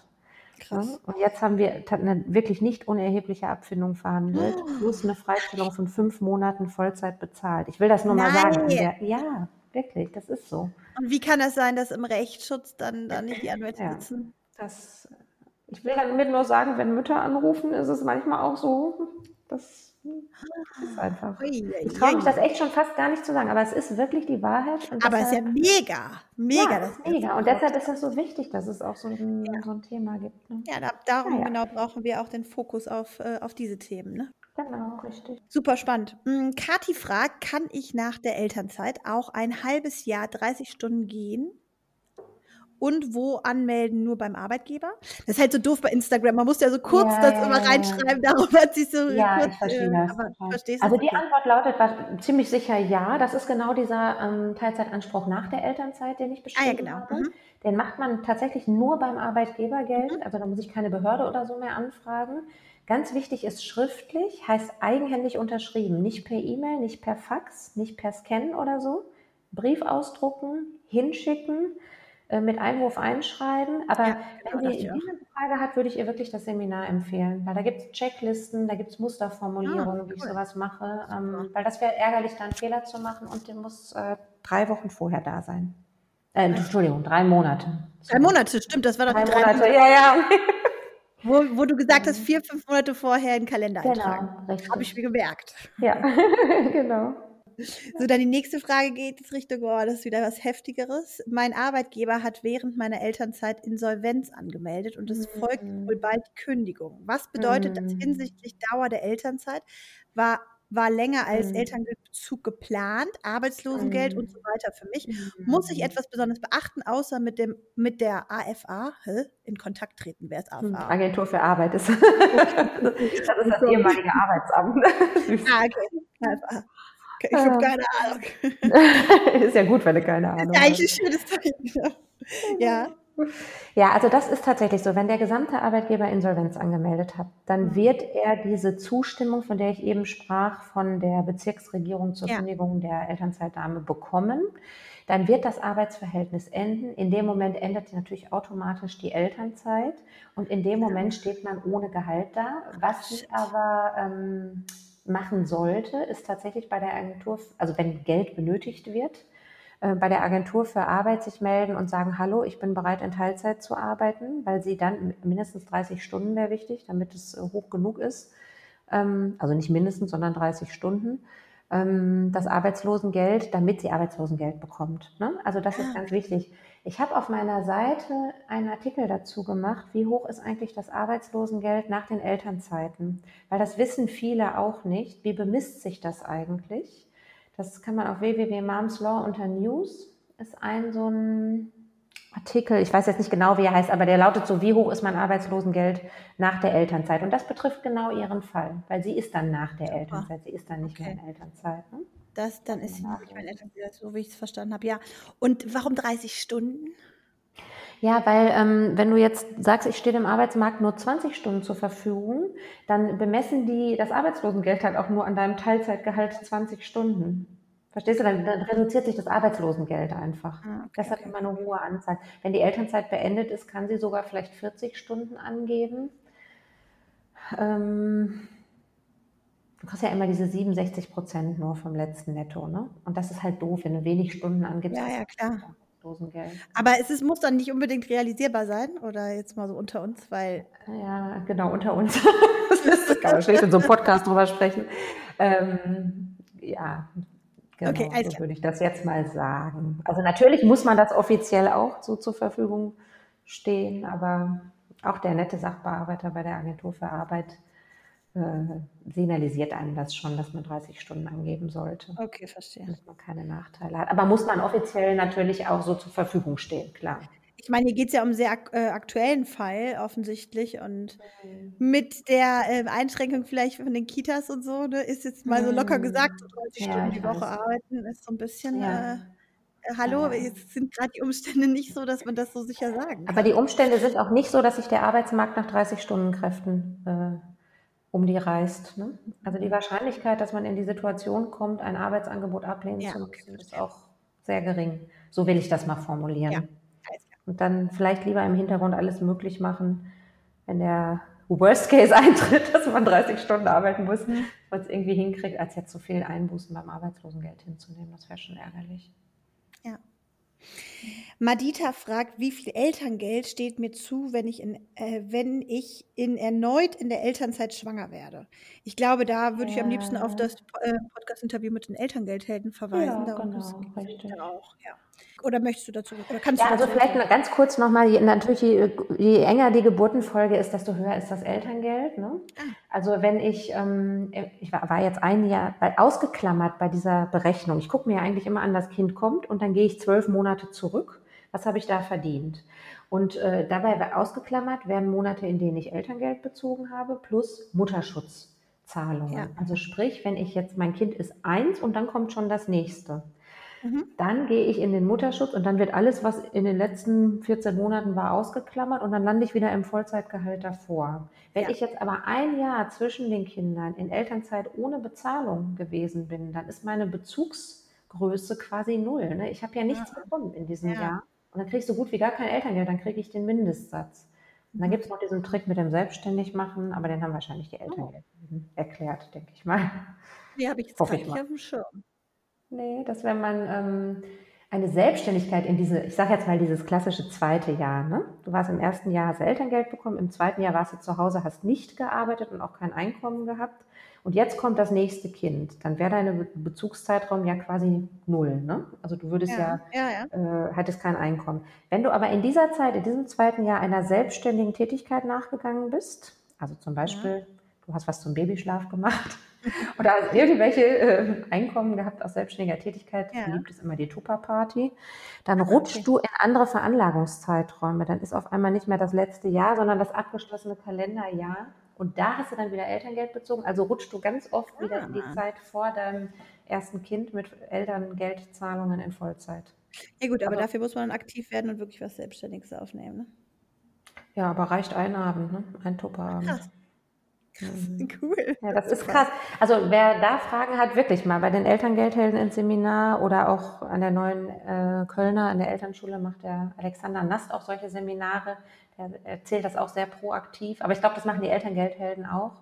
Speaker 2: Krass. Und jetzt haben wir eine wirklich nicht unerhebliche Abfindung verhandelt, oh. plus eine Freistellung von fünf Monaten Vollzeit bezahlt. Ich will das nur Nein. mal sagen. Ja, wirklich, das ist so.
Speaker 1: Und wie kann das sein, dass im Rechtsschutz dann, dann nicht die Anwälte ja. sitzen?
Speaker 2: Das, ich will damit nur sagen, wenn Mütter anrufen, ist es manchmal auch so, das ist einfach. Ich traue mich das echt schon fast gar nicht zu sagen, aber es ist wirklich die Wahrheit.
Speaker 1: aber es ist ja mega, mega. Ja,
Speaker 2: das ist mega. Und deshalb ist das so wichtig, dass es auch so ein, ja. so ein Thema gibt. Ne?
Speaker 1: Ja, da, darum ja, genau brauchen wir auch den Fokus auf, äh, auf diese Themen. Ne?
Speaker 2: Genau, richtig.
Speaker 1: Super spannend. Hm, Kathi fragt, kann ich nach der Elternzeit auch ein halbes Jahr 30 Stunden gehen? Und wo anmelden nur beim Arbeitgeber. Das ist halt so doof bei Instagram. Man muss ja so kurz ja, das ja, immer reinschreiben, ja. darum hat sich so
Speaker 2: ja,
Speaker 1: kurz.
Speaker 2: Ich verstehe äh, das. Verstehst also die Antwort lautet was, ziemlich sicher ja. Das ist genau dieser ähm, Teilzeitanspruch nach der Elternzeit, den ich beschrieben ah, ja, genau. habe. Mhm. Den macht man tatsächlich nur beim Arbeitgeber Geld. Mhm. Also da muss ich keine Behörde oder so mehr anfragen. Ganz wichtig ist schriftlich, heißt eigenhändig unterschrieben. Nicht per E-Mail, nicht per Fax, nicht per Scan oder so. Brief ausdrucken, hinschicken äh, mit Einwurf einschreiben. Aber ja, wenn sie diese Frage hat, würde ich ihr wirklich das Seminar empfehlen, weil da gibt es Checklisten, da gibt es Musterformulierungen, ah, cool. wie ich sowas mache, ähm, weil das wäre ärgerlich, da einen Fehler zu machen und der muss äh, drei Wochen vorher da sein. Äh, Entschuldigung, drei Monate.
Speaker 1: Drei Monate, stimmt, das war doch
Speaker 2: drei, drei Monate. Monate. Ja, ja.
Speaker 1: Wo, wo, du gesagt hast, vier, fünf Monate vorher in den Kalender genau, eintragen. Habe ich mir gemerkt.
Speaker 2: Ja, genau.
Speaker 1: So, dann die nächste Frage geht jetzt Richtung, oh, das ist wieder was Heftigeres. Mein Arbeitgeber hat während meiner Elternzeit Insolvenz angemeldet und es mhm. folgt wohl bald Kündigung. Was bedeutet mhm. das hinsichtlich Dauer der Elternzeit? War war länger als mhm. Elternbezug geplant, Arbeitslosengeld mhm. und so weiter für mich. Mhm. Muss ich etwas besonders beachten, außer mit dem mit der AFA hä? in Kontakt treten? Wer ist
Speaker 2: AFA? Agentur für Arbeit ist. das ist das ehemalige Arbeitsamt. ah, okay. AFA.
Speaker 1: Ich habe ah. keine
Speaker 2: Ahnung. ist ja gut, wenn du keine Ahnung hast. Ja, eigentlich ein schönes
Speaker 1: Zeichen. Ja.
Speaker 2: Ja, also das ist tatsächlich so. Wenn der gesamte Arbeitgeber Insolvenz angemeldet hat, dann mhm. wird er diese Zustimmung, von der ich eben sprach, von der Bezirksregierung zur ja. Kündigung der Elternzeitdame bekommen. Dann wird das Arbeitsverhältnis enden. In dem Moment endet natürlich automatisch die Elternzeit und in dem Moment steht man ohne Gehalt da. Was ich aber ähm, machen sollte, ist tatsächlich bei der Agentur, also wenn Geld benötigt wird, äh, bei der Agentur für Arbeit sich melden und sagen, hallo, ich bin bereit, in Teilzeit zu arbeiten, weil sie dann mindestens 30 Stunden wäre wichtig, damit es äh, hoch genug ist. Ähm, also nicht mindestens, sondern 30 Stunden. Ähm, das Arbeitslosengeld, damit sie Arbeitslosengeld bekommt. Ne? Also das ist ah. ganz wichtig. Ich habe auf meiner Seite einen Artikel dazu gemacht, wie hoch ist eigentlich das Arbeitslosengeld nach den Elternzeiten? Weil das wissen viele auch nicht. Wie bemisst sich das eigentlich? Das kann man auf www.momslaw unter News ist ein so ein Artikel, ich weiß jetzt nicht genau, wie er heißt, aber der lautet so, wie hoch ist mein Arbeitslosengeld nach der Elternzeit? Und das betrifft genau ihren Fall, weil sie ist dann nach der. Elternzeit, sie ist dann nicht okay. mehr in Elternzeit. Ne?
Speaker 1: Das, dann ist mehr in Elternzeit, so wie ich es verstanden habe, ja. Und warum 30 Stunden?
Speaker 2: Ja, weil ähm, wenn du jetzt sagst, ich stehe dem Arbeitsmarkt nur 20 Stunden zur Verfügung, dann bemessen die das Arbeitslosengeld halt auch nur an deinem Teilzeitgehalt 20 Stunden. Verstehst du? Dann, dann reduziert sich das Arbeitslosengeld einfach. Ah, okay, Deshalb okay. immer eine hohe Anzahl. Wenn die Elternzeit beendet ist, kann sie sogar vielleicht 40 Stunden angeben. Ähm, du kriegst ja immer diese 67 Prozent nur vom letzten Netto, ne? Und das ist halt doof, wenn du wenig Stunden angibst.
Speaker 1: Ja, ja, klar. Aber es ist, muss dann nicht unbedingt realisierbar sein, oder jetzt mal so unter uns, weil.
Speaker 2: Ja, genau, unter uns. das kann man schlecht in so einem Podcast drüber sprechen. Ähm, ja, Genau, okay, also so würde ich das jetzt mal sagen. Also natürlich muss man das offiziell auch so zur Verfügung stehen, aber auch der nette Sachbearbeiter bei der Agentur für Arbeit äh, signalisiert einem das schon, dass man 30 Stunden angeben sollte.
Speaker 1: Okay, verstehe.
Speaker 2: Dass man keine Nachteile hat. Aber muss man offiziell natürlich auch so zur Verfügung stehen, klar.
Speaker 1: Ich meine, hier geht es ja um einen sehr ak äh, aktuellen Fall offensichtlich und mhm. mit der äh, Einschränkung vielleicht von den Kitas und so, ne, ist jetzt mal so locker mhm. gesagt, 30 ja, Stunden die Woche weiß. arbeiten ist so ein bisschen, ja. äh, äh hallo, jetzt sind gerade die Umstände nicht so, dass man das so sicher sagen
Speaker 2: kann. Aber die Umstände sind auch nicht so, dass sich der Arbeitsmarkt nach 30 Stunden Kräften äh, um die reißt. Ne? Also die Wahrscheinlichkeit, dass man in die Situation kommt, ein Arbeitsangebot ablehnen zu müssen, ist auch sehr gering. So will ich das mal formulieren. Ja und dann vielleicht lieber im Hintergrund alles möglich machen, wenn der Worst Case eintritt, dass man 30 Stunden arbeiten muss, mhm. man es irgendwie hinkriegt, als jetzt so viel Einbußen beim Arbeitslosengeld hinzunehmen. Das wäre schon ärgerlich.
Speaker 1: Ja. Madita fragt, wie viel Elterngeld steht mir zu, wenn ich in, äh, wenn ich in erneut in der Elternzeit schwanger werde? Ich glaube, da würde ich am liebsten auf das äh, Podcast-Interview mit den Elterngeldhelden verweisen. Ja,
Speaker 2: genau, richtig.
Speaker 1: Auch, ja. Oder möchtest du dazu? Oder
Speaker 2: kannst ja, du also vielleicht noch ganz kurz nochmal, natürlich, je, je, enger die Geburtenfolge ist, desto höher ist das Elterngeld. Ne? Ah. Also wenn ich, ähm, ich war, war, jetzt ein Jahr ausgeklammert bei dieser Berechnung. Ich gucke mir ja eigentlich immer an, das Kind kommt und dann gehe ich zwölf Monate zurück. Was habe ich da verdient? Und äh, dabei ausgeklammert werden Monate, in denen ich Elterngeld bezogen habe, plus Mutterschutzzahlungen. Ja. Also sprich, wenn ich jetzt, mein Kind ist eins und dann kommt schon das nächste. Mhm. Dann gehe ich in den Mutterschutz und dann wird alles, was in den letzten 14 Monaten war, ausgeklammert und dann lande ich wieder im Vollzeitgehalt davor. Wenn ja. ich jetzt aber ein Jahr zwischen den Kindern in Elternzeit ohne Bezahlung gewesen bin, dann ist meine Bezugsgröße quasi null. Ne? Ich habe ja nichts ja. bekommen in diesem ja. Jahr. Und dann kriege ich so gut wie gar kein Elterngeld, dann kriege ich den Mindestsatz. Und dann mhm. gibt es noch diesen Trick mit dem Selbstständigmachen, aber den haben wahrscheinlich die Eltern oh. erklärt, denke ich mal.
Speaker 1: Die habe ich jetzt gar nicht auf dem Schirm.
Speaker 2: Nee, dass wenn man ähm, eine Selbstständigkeit in diese, ich sage jetzt mal dieses klassische zweite Jahr, ne? Du warst im ersten Jahr, hast Elterngeld bekommen, im zweiten Jahr warst du zu Hause, hast nicht gearbeitet und auch kein Einkommen gehabt. Und jetzt kommt das nächste Kind. Dann wäre deine Bezugszeitraum ja quasi null. Ne? Also du würdest ja, ja, ja, ja. Äh, hättest kein Einkommen. Wenn du aber in dieser Zeit, in diesem zweiten Jahr einer selbstständigen Tätigkeit nachgegangen bist, also zum Beispiel, du hast was zum Babyschlaf gemacht, oder also irgendwelche äh, Einkommen gehabt aus selbstständiger Tätigkeit, ja. liebt es immer die Tupper-Party, dann rutscht okay. du in andere Veranlagungszeiträume. Dann ist auf einmal nicht mehr das letzte Jahr, sondern das abgeschlossene Kalenderjahr. Und da hast du dann wieder Elterngeld bezogen. Also rutscht du ganz oft ah. wieder in die Zeit vor deinem ersten Kind mit Elterngeldzahlungen in Vollzeit.
Speaker 1: Ja gut, aber, aber dafür muss man dann aktiv werden und wirklich was Selbstständiges aufnehmen. Ne?
Speaker 2: Ja, aber reicht ein Abend, ne? ein Tupperabend. Krass.
Speaker 1: Mhm. Cool.
Speaker 2: Ja, das ist krass. Also wer da Fragen hat, wirklich mal bei den Elterngeldhelden ins Seminar oder auch an der neuen äh, Kölner, an der Elternschule macht der Alexander Nast auch solche Seminare. Der erzählt das auch sehr proaktiv. Aber ich glaube, das machen die Elterngeldhelden auch.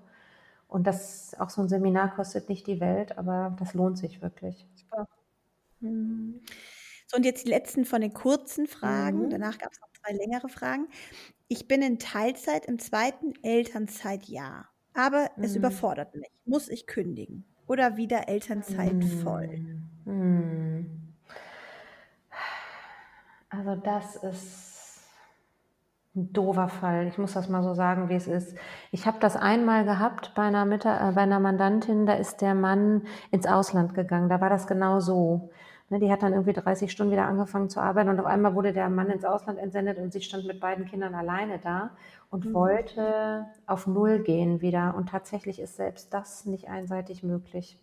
Speaker 2: Und das auch so ein Seminar kostet nicht die Welt, aber das lohnt sich wirklich. Super.
Speaker 1: Mhm. So, und jetzt die letzten von den kurzen Fragen.
Speaker 2: Mhm.
Speaker 1: Danach gab es noch zwei längere Fragen. Ich bin in Teilzeit im zweiten Elternzeitjahr, aber es
Speaker 2: Mhm.
Speaker 1: überfordert mich. Muss ich kündigen? Oder wieder Elternzeit voll?
Speaker 2: Mhm. Also das ist ein doofer Fall. Ich muss das mal so sagen, wie es ist. Ich habe das einmal gehabt bei einer, Mita äh, bei einer Mandantin, da ist der Mann ins Ausland gegangen. Da war das genau so. Ne, die hat dann irgendwie 30 Stunden wieder angefangen zu arbeiten und auf einmal wurde der Mann ins Ausland entsendet und sie stand mit beiden Kindern alleine da und
Speaker 1: Mhm.
Speaker 2: wollte auf Null gehen wieder. Und tatsächlich ist selbst das nicht einseitig möglich.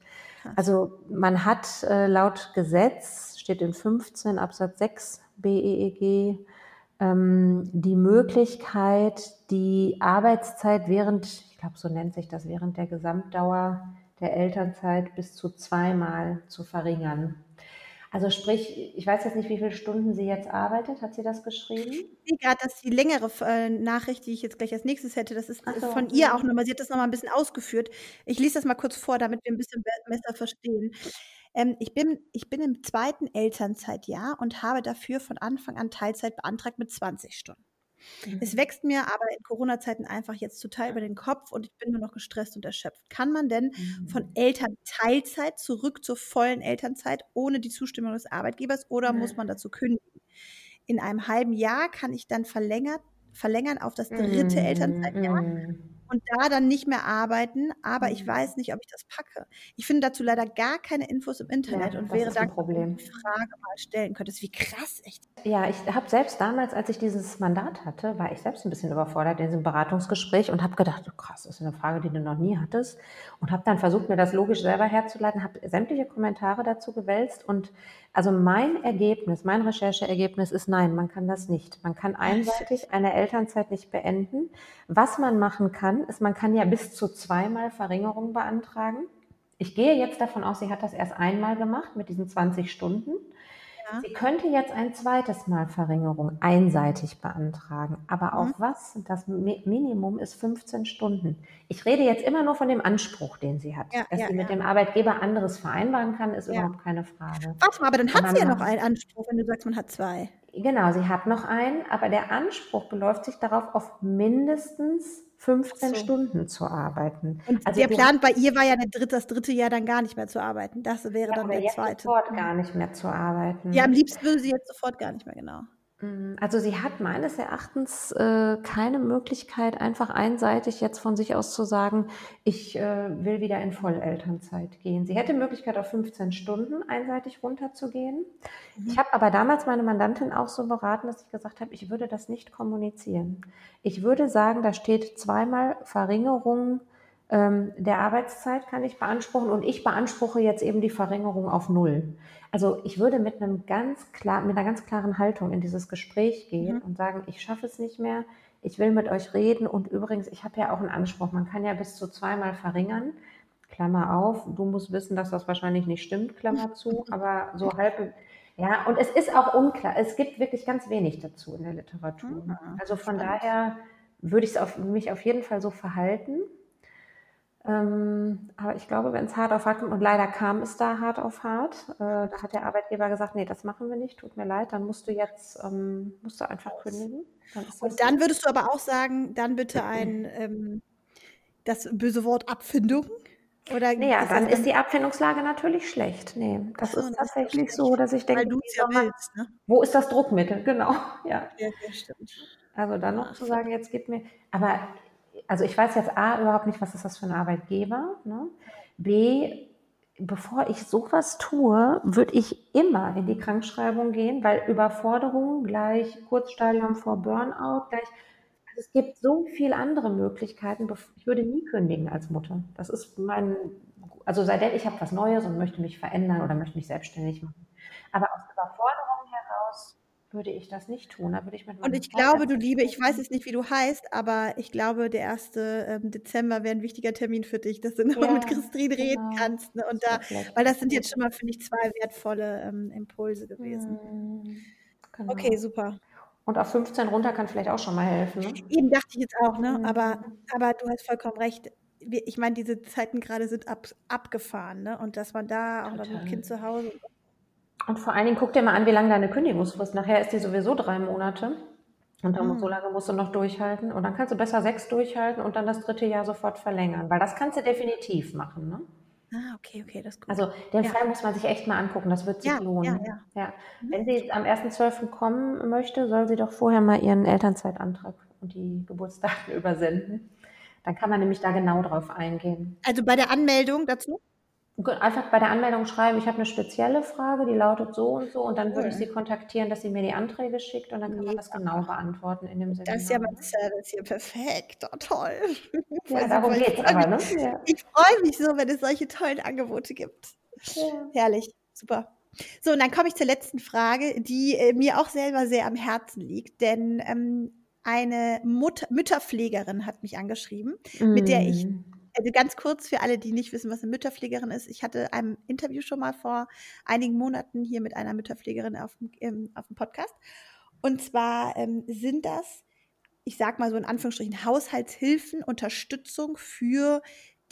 Speaker 2: Also man hat äh, laut Gesetz, steht in 15 Absatz 6 BEEG, ähm, die Möglichkeit, die Arbeitszeit während, ich glaube, so nennt sich das, während der Gesamtdauer der Elternzeit bis zu zweimal zu verringern. Also sprich, ich weiß jetzt nicht, wie viele Stunden sie jetzt arbeitet. Hat sie das geschrieben?
Speaker 1: Ich sehe gerade, dass die längere äh, Nachricht, die ich jetzt gleich als nächstes hätte, das ist
Speaker 2: so,
Speaker 1: von ihr auch nochmal. Sie hat das nochmal ein bisschen ausgeführt. Ich lese das mal kurz vor, damit wir ein bisschen be- besser verstehen. Ähm, ich, bin, ich bin im zweiten Elternzeitjahr und habe dafür von Anfang an Teilzeit beantragt mit 20 Stunden. Es
Speaker 2: Mhm.
Speaker 1: wächst mir aber in Corona-Zeiten einfach jetzt total über den Kopf und ich bin nur noch gestresst und erschöpft. Kann man denn von
Speaker 2: Mhm.
Speaker 1: Elternteilzeit zurück zur vollen Elternzeit ohne die Zustimmung des Arbeitgebers oder muss
Speaker 2: Nein.
Speaker 1: man dazu kündigen? In einem halben Jahr kann ich dann verlängert, verlängern auf das dritte Elternzeitjahr
Speaker 2: Mhm.
Speaker 1: Und da dann nicht mehr arbeiten, aber ich
Speaker 2: Mhm.
Speaker 1: weiß nicht, ob ich das packe. Ich finde dazu leider gar keine Infos im Internet
Speaker 2: Ja,
Speaker 1: und wäre du
Speaker 2: Problem.
Speaker 1: die Frage mal stellen könntest. Wie krass, echt.
Speaker 2: Ja, ich habe selbst damals, als ich dieses Mandat hatte, war ich selbst ein bisschen überfordert in diesem Beratungsgespräch und habe gedacht, oh, krass, das ist eine Frage, die du noch nie hattest. Und habe dann versucht, mir das logisch selber herzuleiten, habe sämtliche Kommentare dazu gewälzt. Und also mein Ergebnis, mein Rechercheergebnis ist nein, man kann das nicht. Man kann einseitig eine Elternzeit nicht beenden. Was man machen kann, ist, man kann ja bis zu zweimal Verringerung beantragen. Ich gehe jetzt davon aus, sie hat das erst einmal gemacht mit diesen 20 Stunden.
Speaker 1: Ja.
Speaker 2: Sie könnte jetzt ein zweites Mal Verringerung einseitig beantragen. Aber
Speaker 1: Mhm.
Speaker 2: auch was? Das Mi- Minimum ist 15 Stunden. Ich rede jetzt immer nur von dem Anspruch, den sie hat.
Speaker 1: Ja,
Speaker 2: Dass
Speaker 1: ja,
Speaker 2: sie mit dem Arbeitgeber anderes vereinbaren kann, ist überhaupt keine Frage.
Speaker 1: Warte mal, aber dann hat sie ja noch einen Anspruch, wenn du sagst, man hat zwei.
Speaker 2: Genau, sie hat noch einen, aber der Anspruch beläuft sich darauf, auf mindestens 15
Speaker 1: Ach so.
Speaker 2: Stunden zu arbeiten.
Speaker 1: Und
Speaker 2: Also
Speaker 1: der Plan bei ihr war ja dritte, das dritte Jahr dann gar nicht mehr zu arbeiten. Das wäre
Speaker 2: Ja,
Speaker 1: dann der
Speaker 2: jetzt
Speaker 1: zweite.
Speaker 2: sofort gar nicht mehr zu arbeiten.
Speaker 1: Ja, am liebsten würde sie jetzt sofort gar nicht mehr, genau.
Speaker 2: Mm, Also sie hat meines Erachtens äh, keine Möglichkeit, einfach einseitig jetzt von sich aus zu sagen, ich äh, will wieder in Vollelternzeit gehen. Sie hätte Möglichkeit, auf 15 Stunden einseitig runterzugehen.
Speaker 1: Mhm.
Speaker 2: Ich habe aber damals meine Mandantin auch so beraten, dass ich gesagt habe, ich würde das nicht kommunizieren. Ich würde sagen, da steht zweimal Verringerung der Arbeitszeit kann ich beanspruchen und ich beanspruche jetzt eben die Verringerung auf null. Also ich würde mit einem ganz klar, mit einer ganz klaren Haltung in dieses Gespräch gehen
Speaker 1: Mhm.
Speaker 2: und sagen, ich schaffe es nicht mehr, ich will mit euch reden und übrigens, ich habe ja auch einen Anspruch, man kann ja bis zu zweimal verringern. Klammer auf, du musst wissen, dass das wahrscheinlich nicht stimmt, Klammer zu, aber so halb, ja, und es ist auch unklar, es gibt wirklich ganz wenig dazu in der Literatur.
Speaker 1: Mhm.
Speaker 2: Also von
Speaker 1: Spannend.
Speaker 2: daher würde ich es auf, mich auf jeden Fall so verhalten. Ähm, aber ich glaube, wenn es hart auf hart kommt, und leider kam es da hart auf hart, äh, da hat der Arbeitgeber gesagt, nee, das machen wir nicht, tut mir leid, dann musst du jetzt, ähm, musst du einfach kündigen. Dann das
Speaker 1: Und dann würdest du aber auch sagen, dann bitte ein, ähm, das böse Wort Abfindung? Oder
Speaker 2: Naja,
Speaker 1: ist
Speaker 2: dann
Speaker 1: das
Speaker 2: ist die Abfindungslage natürlich schlecht. Nee, das
Speaker 1: so,
Speaker 2: ist
Speaker 1: das
Speaker 2: tatsächlich
Speaker 1: schlecht.
Speaker 2: so, dass ich denke,
Speaker 1: ja
Speaker 2: man-
Speaker 1: willst, ne?
Speaker 2: wo ist das Druckmittel? Genau, ja.
Speaker 1: Ja, ja.
Speaker 2: Also dann noch zu sagen, jetzt gib mir, aber also ich weiß jetzt A, überhaupt nicht, was ist das für ein Arbeitgeber. Ne? B, bevor ich sowas tue, würde ich immer in die Krankschreibung gehen, weil Überforderung gleich Kurzstadium vor Burnout, gleich, also es gibt so viele andere Möglichkeiten. Ich würde nie kündigen als Mutter. Das ist mein, also seitdem ich habe was Neues und möchte mich verändern oder möchte mich selbstständig machen. Aber aus Überforderung heraus würde ich das nicht tun. Da würde ich mit
Speaker 1: Und ich glaube, du Liebe, ich weiß jetzt nicht, wie du heißt, aber ich glaube, der 1. ähm, Dezember wäre ein wichtiger Termin für dich, dass du nochmal mit
Speaker 2: Ja,
Speaker 1: Christine reden
Speaker 2: genau.
Speaker 1: kannst. Ne? Und da, weil das sind jetzt schon mal, finde ich, zwei wertvolle ähm, Impulse gewesen.
Speaker 2: Mhm, Genau.
Speaker 1: Okay, super.
Speaker 2: Und auf 15 runter kann vielleicht auch schon mal helfen. Ne?
Speaker 1: Eben dachte ich jetzt auch, ne?
Speaker 2: Mhm.
Speaker 1: Aber, aber du hast vollkommen recht. Ich meine, diese Zeiten gerade sind ab, abgefahren, ne? Und dass man da auch noch mit
Speaker 2: Total.
Speaker 1: Kind zu Hause.
Speaker 2: Und vor allen Dingen guck dir mal an, wie lange deine Kündigungsfrist. Nachher ist die sowieso drei Monate. Und dann, mhm. so lange musst du noch durchhalten. Und dann kannst du besser sechs durchhalten und dann das dritte Jahr sofort verlängern. Weil das kannst du definitiv machen. Ne?
Speaker 1: Ah, okay, okay, das ist gut.
Speaker 2: Also den ja. Fall muss man sich echt mal angucken, das wird sich ja, lohnen. Ja, ja. Mhm. Wenn sie am 1.12. kommen möchte, soll sie doch vorher mal ihren Elternzeitantrag und die Geburtsdaten übersenden. Dann kann man nämlich da genau drauf eingehen.
Speaker 1: Also bei der Anmeldung dazu?
Speaker 2: Einfach bei der Anmeldung schreiben, ich habe eine spezielle Frage, die lautet so und so und dann würde ich sie kontaktieren, dass sie mir die Anträge schickt und dann kann man das genau beantworten in dem
Speaker 1: Seminar. Das ist ja mein Service hier perfekt, oh, toll.
Speaker 2: Ja, darum geht es aber, ne?
Speaker 1: Ja. Ich freue mich so, wenn es solche tollen Angebote gibt. Ja. Herrlich, super. So, und dann komme ich zur letzten Frage, die äh, mir auch selber sehr am Herzen liegt, denn ähm, eine Mut Mütterpflegerin hat mich angeschrieben, mm. mit der ich mm. Also ganz kurz für alle, die nicht wissen, was eine Mütterpflegerin ist. Ich hatte ein Interview schon mal vor einigen Monaten hier mit einer Mütterpflegerin auf dem, ähm, auf dem Podcast. Und zwar ähm, sind das, ich sag mal so in Anführungsstrichen, Haushaltshilfen, Unterstützung für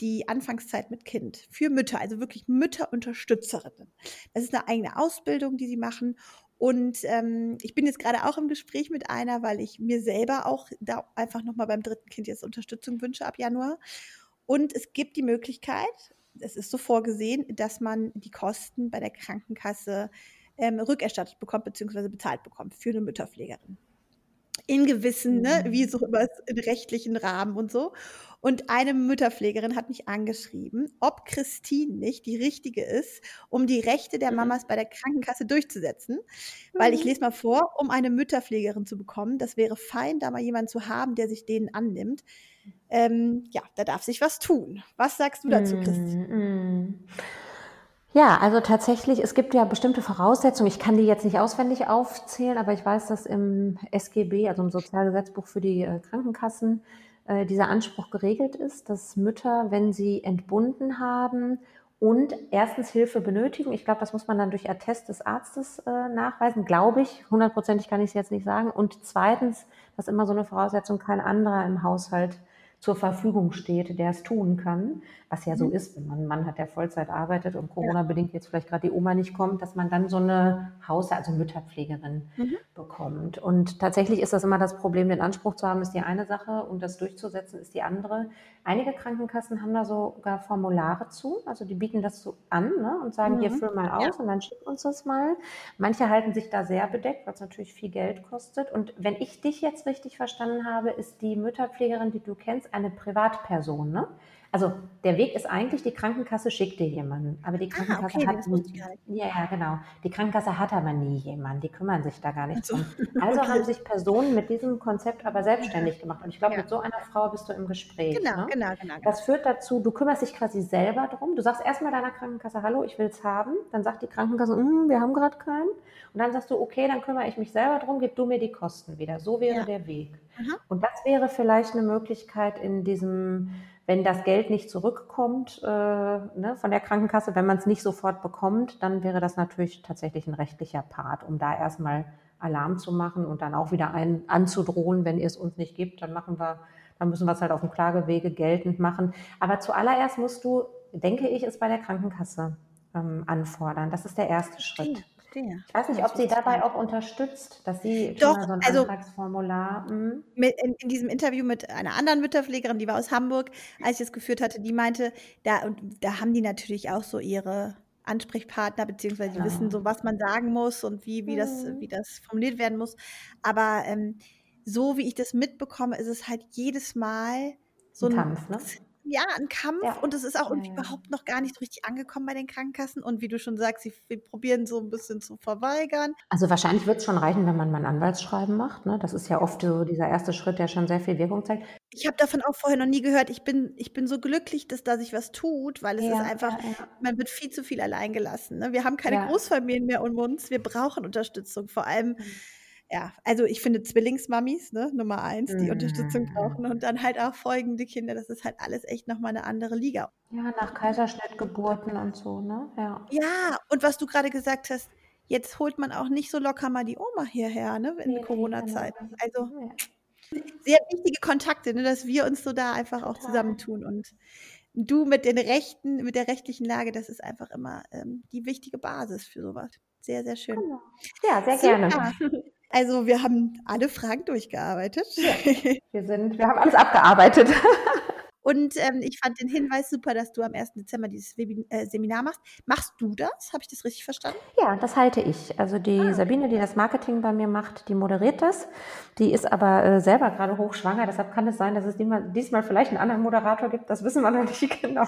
Speaker 1: die Anfangszeit mit Kind, für Mütter, also wirklich Mütterunterstützerinnen. Das ist eine eigene Ausbildung, die sie machen. Und ähm, ich bin jetzt gerade auch im Gespräch mit einer, weil ich mir selber auch da einfach nochmal beim dritten Kind jetzt Unterstützung wünsche ab Januar. Und es gibt die Möglichkeit, es ist so vorgesehen, dass man die Kosten bei der Krankenkasse ähm, rückerstattet bekommt bzw. bezahlt bekommt für eine Mütterpflegerin. In gewissen, ne, wie mhm. so über in rechtlichen Rahmen und so. Und eine Mütterpflegerin hat mich angeschrieben, ob Christine nicht die richtige ist, um die Rechte der mhm. Mamas bei der Krankenkasse durchzusetzen. Weil ich mhm. lese mal vor, um eine Mütterpflegerin zu bekommen, das wäre fein, da mal jemanden zu haben, der sich denen annimmt ähm, ja, da darf sich was tun. Was sagst du dazu, Christi? Mm,
Speaker 2: Ja, also tatsächlich, es gibt ja bestimmte Voraussetzungen. Ich kann die jetzt nicht auswendig aufzählen, aber ich weiß, dass im SGB, also im Sozialgesetzbuch für die äh, Krankenkassen, äh, dieser Anspruch geregelt ist, dass Mütter, wenn sie entbunden haben und erstens Hilfe benötigen, ich glaube, das muss man dann durch Attest des Arztes äh, nachweisen, glaube ich, hundertprozentig kann ich es jetzt nicht sagen. Und zweitens, dass immer so eine Voraussetzung kein anderer im Haushalt zur Verfügung steht, der es tun kann, was ja so mhm. ist, wenn man einen Mann hat, der Vollzeit arbeitet und Corona-bedingt jetzt vielleicht gerade die Oma nicht kommt, dass man dann so eine Haus-, also Mütterpflegerin mhm. bekommt. Und tatsächlich ist das immer das Problem, den Anspruch zu haben, ist die eine Sache und das durchzusetzen ist die andere. Einige Krankenkassen haben da sogar Formulare zu, also die bieten das so an ne, und sagen, mhm. hier füll mal aus ja. und dann schick uns das mal. Manche halten sich da sehr bedeckt, weil es natürlich viel Geld kostet. Und wenn ich dich jetzt richtig verstanden habe, ist die Mütterpflegerin, die du kennst, eine Privatperson, ne? Also der Weg ist eigentlich, die Krankenkasse schickt dir jemanden, aber die ah, Krankenkasse ah, okay, hat nie, ja, ja, genau. Die Krankenkasse hat aber nie jemanden, die kümmern sich da gar nicht also, drum. Also okay. haben sich Personen mit diesem Konzept aber selbstständig gemacht. Und ich glaube, ja. mit so einer Frau bist du im Gespräch.
Speaker 1: Genau,
Speaker 2: ne?
Speaker 1: genau, genau.
Speaker 2: Das führt dazu, du kümmerst dich quasi selber drum. Du sagst erstmal deiner Krankenkasse, hallo, ich will es haben. Dann sagt die Krankenkasse, mm, wir haben gerade keinen. Und dann sagst du, okay, dann kümmere ich mich selber drum, gib du mir die Kosten wieder. So wäre ja. der Weg. Mhm. Und das wäre vielleicht eine Möglichkeit in diesem wenn das Geld nicht zurückkommt äh, ne, von der Krankenkasse, wenn man es nicht sofort bekommt, dann wäre das natürlich tatsächlich ein rechtlicher Part, um da erstmal Alarm zu machen und dann auch wieder ein, anzudrohen, wenn ihr es uns nicht gibt, dann machen wir, dann müssen wir es halt auf dem Klagewege geltend machen. Aber zuallererst musst du, denke ich, es bei der Krankenkasse ähm, anfordern. Das ist der erste Schritt verstehe. Ich weiß nicht, ob sie dabei auch unterstützt, dass sie
Speaker 1: Doch, so
Speaker 2: ein
Speaker 1: also Antragsformular. Hm? Mit, in, in, diesem Interview mit einer anderen Mütterpflegerin, die war aus Hamburg, als ich es geführt hatte, die meinte, da, und da haben die natürlich auch so ihre Ansprechpartner, beziehungsweise die genau. wissen so, was man sagen muss und wie, wie, das, mhm. wie das formuliert werden muss. Aber ähm, so wie ich das mitbekomme, ist es halt jedes Mal so ein,
Speaker 2: Kampf, ne?
Speaker 1: Ja, ein Kampf ja. und es ist auch irgendwie ja, überhaupt noch gar nicht richtig angekommen bei den Krankenkassen. Und wie du schon sagst, sie probieren so ein bisschen zu verweigern.
Speaker 2: Also wahrscheinlich wird es schon reichen, wenn man mal ein Anwaltsschreiben macht. Ne? Das ist ja oft so dieser erste Schritt, der schon sehr viel Wirkung zeigt.
Speaker 1: Ich habe davon auch vorher noch nie gehört. Ich bin, ich bin so glücklich, dass da sich was tut, weil es ist einfach, man wird viel zu viel allein gelassen. Ne? Wir haben keine Großfamilien mehr um uns. Wir brauchen Unterstützung. Vor allem. Mhm ja, also ich finde Zwillingsmamis, ne, Nummer eins, die mm. Unterstützung brauchen und dann halt auch folgende Kinder, das ist halt alles echt nochmal eine andere Liga.
Speaker 2: Ja, nach Kaiserschnittgeburten und so, ne? Ja.
Speaker 1: Ja, und was du gerade gesagt hast, jetzt holt man auch nicht so locker mal die Oma hierher, ne, in nee, Corona-Zeit. Genau. Also ja. sehr wichtige Kontakte, ne, dass wir uns so da einfach auch zusammentun und du mit den Rechten, mit der rechtlichen Lage, das ist einfach immer ähm, die wichtige Basis für sowas. Sehr, sehr schön. Genau.
Speaker 2: Ja, sehr Super. gerne.
Speaker 1: Also wir haben alle Fragen durchgearbeitet. Ja,
Speaker 2: wir sind, wir haben alles abgearbeitet.
Speaker 1: Und ähm, ich fand den Hinweis super, dass du am 1. Dezember dieses Webin äh, Seminar machst. Machst du das? Habe ich das richtig verstanden?
Speaker 2: Ja, das halte ich. Also die ah. Sabine, die das Marketing bei mir macht, die moderiert das. Die ist aber äh, selber gerade hochschwanger. Deshalb kann es sein, dass es diesmal, diesmal vielleicht einen anderen Moderator gibt. Das wissen wir noch nicht genau.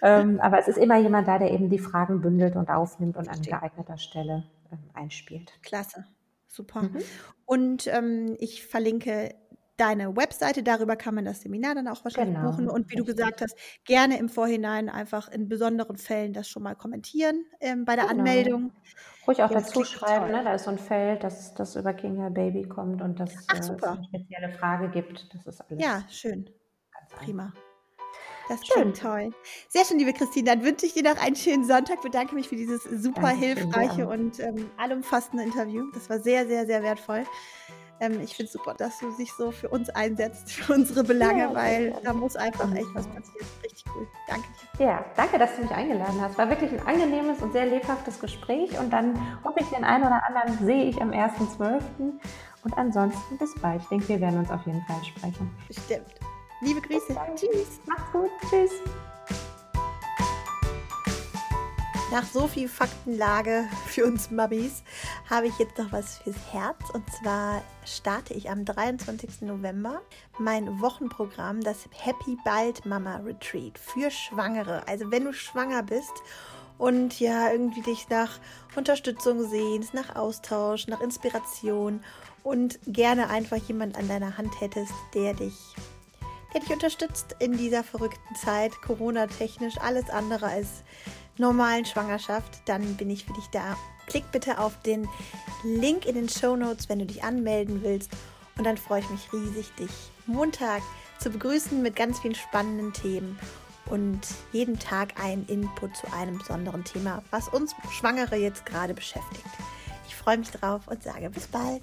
Speaker 2: ähm, aber es ist immer jemand da, der eben die Fragen bündelt und aufnimmt und an geeigneter Stelle ähm, einspielt.
Speaker 1: Klasse. Super. Mhm. Und ähm, ich verlinke deine Webseite, darüber kann man das Seminar dann auch wahrscheinlich genau, buchen. Und wie richtig. du gesagt hast, gerne im Vorhinein einfach in besonderen Fällen das schon mal kommentieren ähm, bei der genau. Anmeldung.
Speaker 2: Ruhig auch ja, dazu schreiben, ne? da ist so ein Feld, dass das über King Your Baby kommt und dass Ach, äh, es eine spezielle Frage gibt. Das ist
Speaker 1: alles. Ja, schön. Prima. Das klingt toll. Sehr schön, liebe Christine. Dann wünsche ich dir noch einen schönen Sonntag. Bedanke mich für dieses super Danke hilfreiche und ähm, allumfassende Interview. Das war sehr, sehr, sehr wertvoll. Ähm, ich finde es super, dass du dich so für uns einsetzt, für unsere Belange, ja, weil da muss einfach echt was passieren. Richtig cool. Danke
Speaker 2: dir. Ja, danke, dass du mich eingeladen hast. War wirklich ein angenehmes und sehr lebhaftes Gespräch. Und dann hoffe ich, den einen oder anderen sehe ich am 1.12. Und ansonsten bis bald. Ich denke, wir werden uns auf jeden Fall sprechen.
Speaker 1: Bestimmt. Liebe Grüße.
Speaker 2: Tschüss. Mach's gut. Tschüss.
Speaker 1: Nach so viel Faktenlage für uns Mummies habe ich jetzt noch was fürs Herz. Und zwar starte ich am 23. November mein Wochenprogramm, das Happy Bald Mama Retreat für Schwangere. Also wenn du schwanger bist und ja irgendwie dich nach Unterstützung sehnst, nach Austausch, nach Inspiration und gerne einfach jemand an deiner Hand hättest, der dich der dich unterstützt in dieser verrückten Zeit, Corona-technisch, alles andere als normalen Schwangerschaft, dann bin ich für dich da. Klick bitte auf den Link in den Show Notes, wenn du dich anmelden willst. Und dann freue ich mich riesig, dich Montag zu begrüßen mit ganz vielen spannenden Themen und jeden Tag einen Input zu einem besonderen Thema, was uns Schwangere jetzt gerade beschäftigt. Ich freue mich drauf und sage bis bald.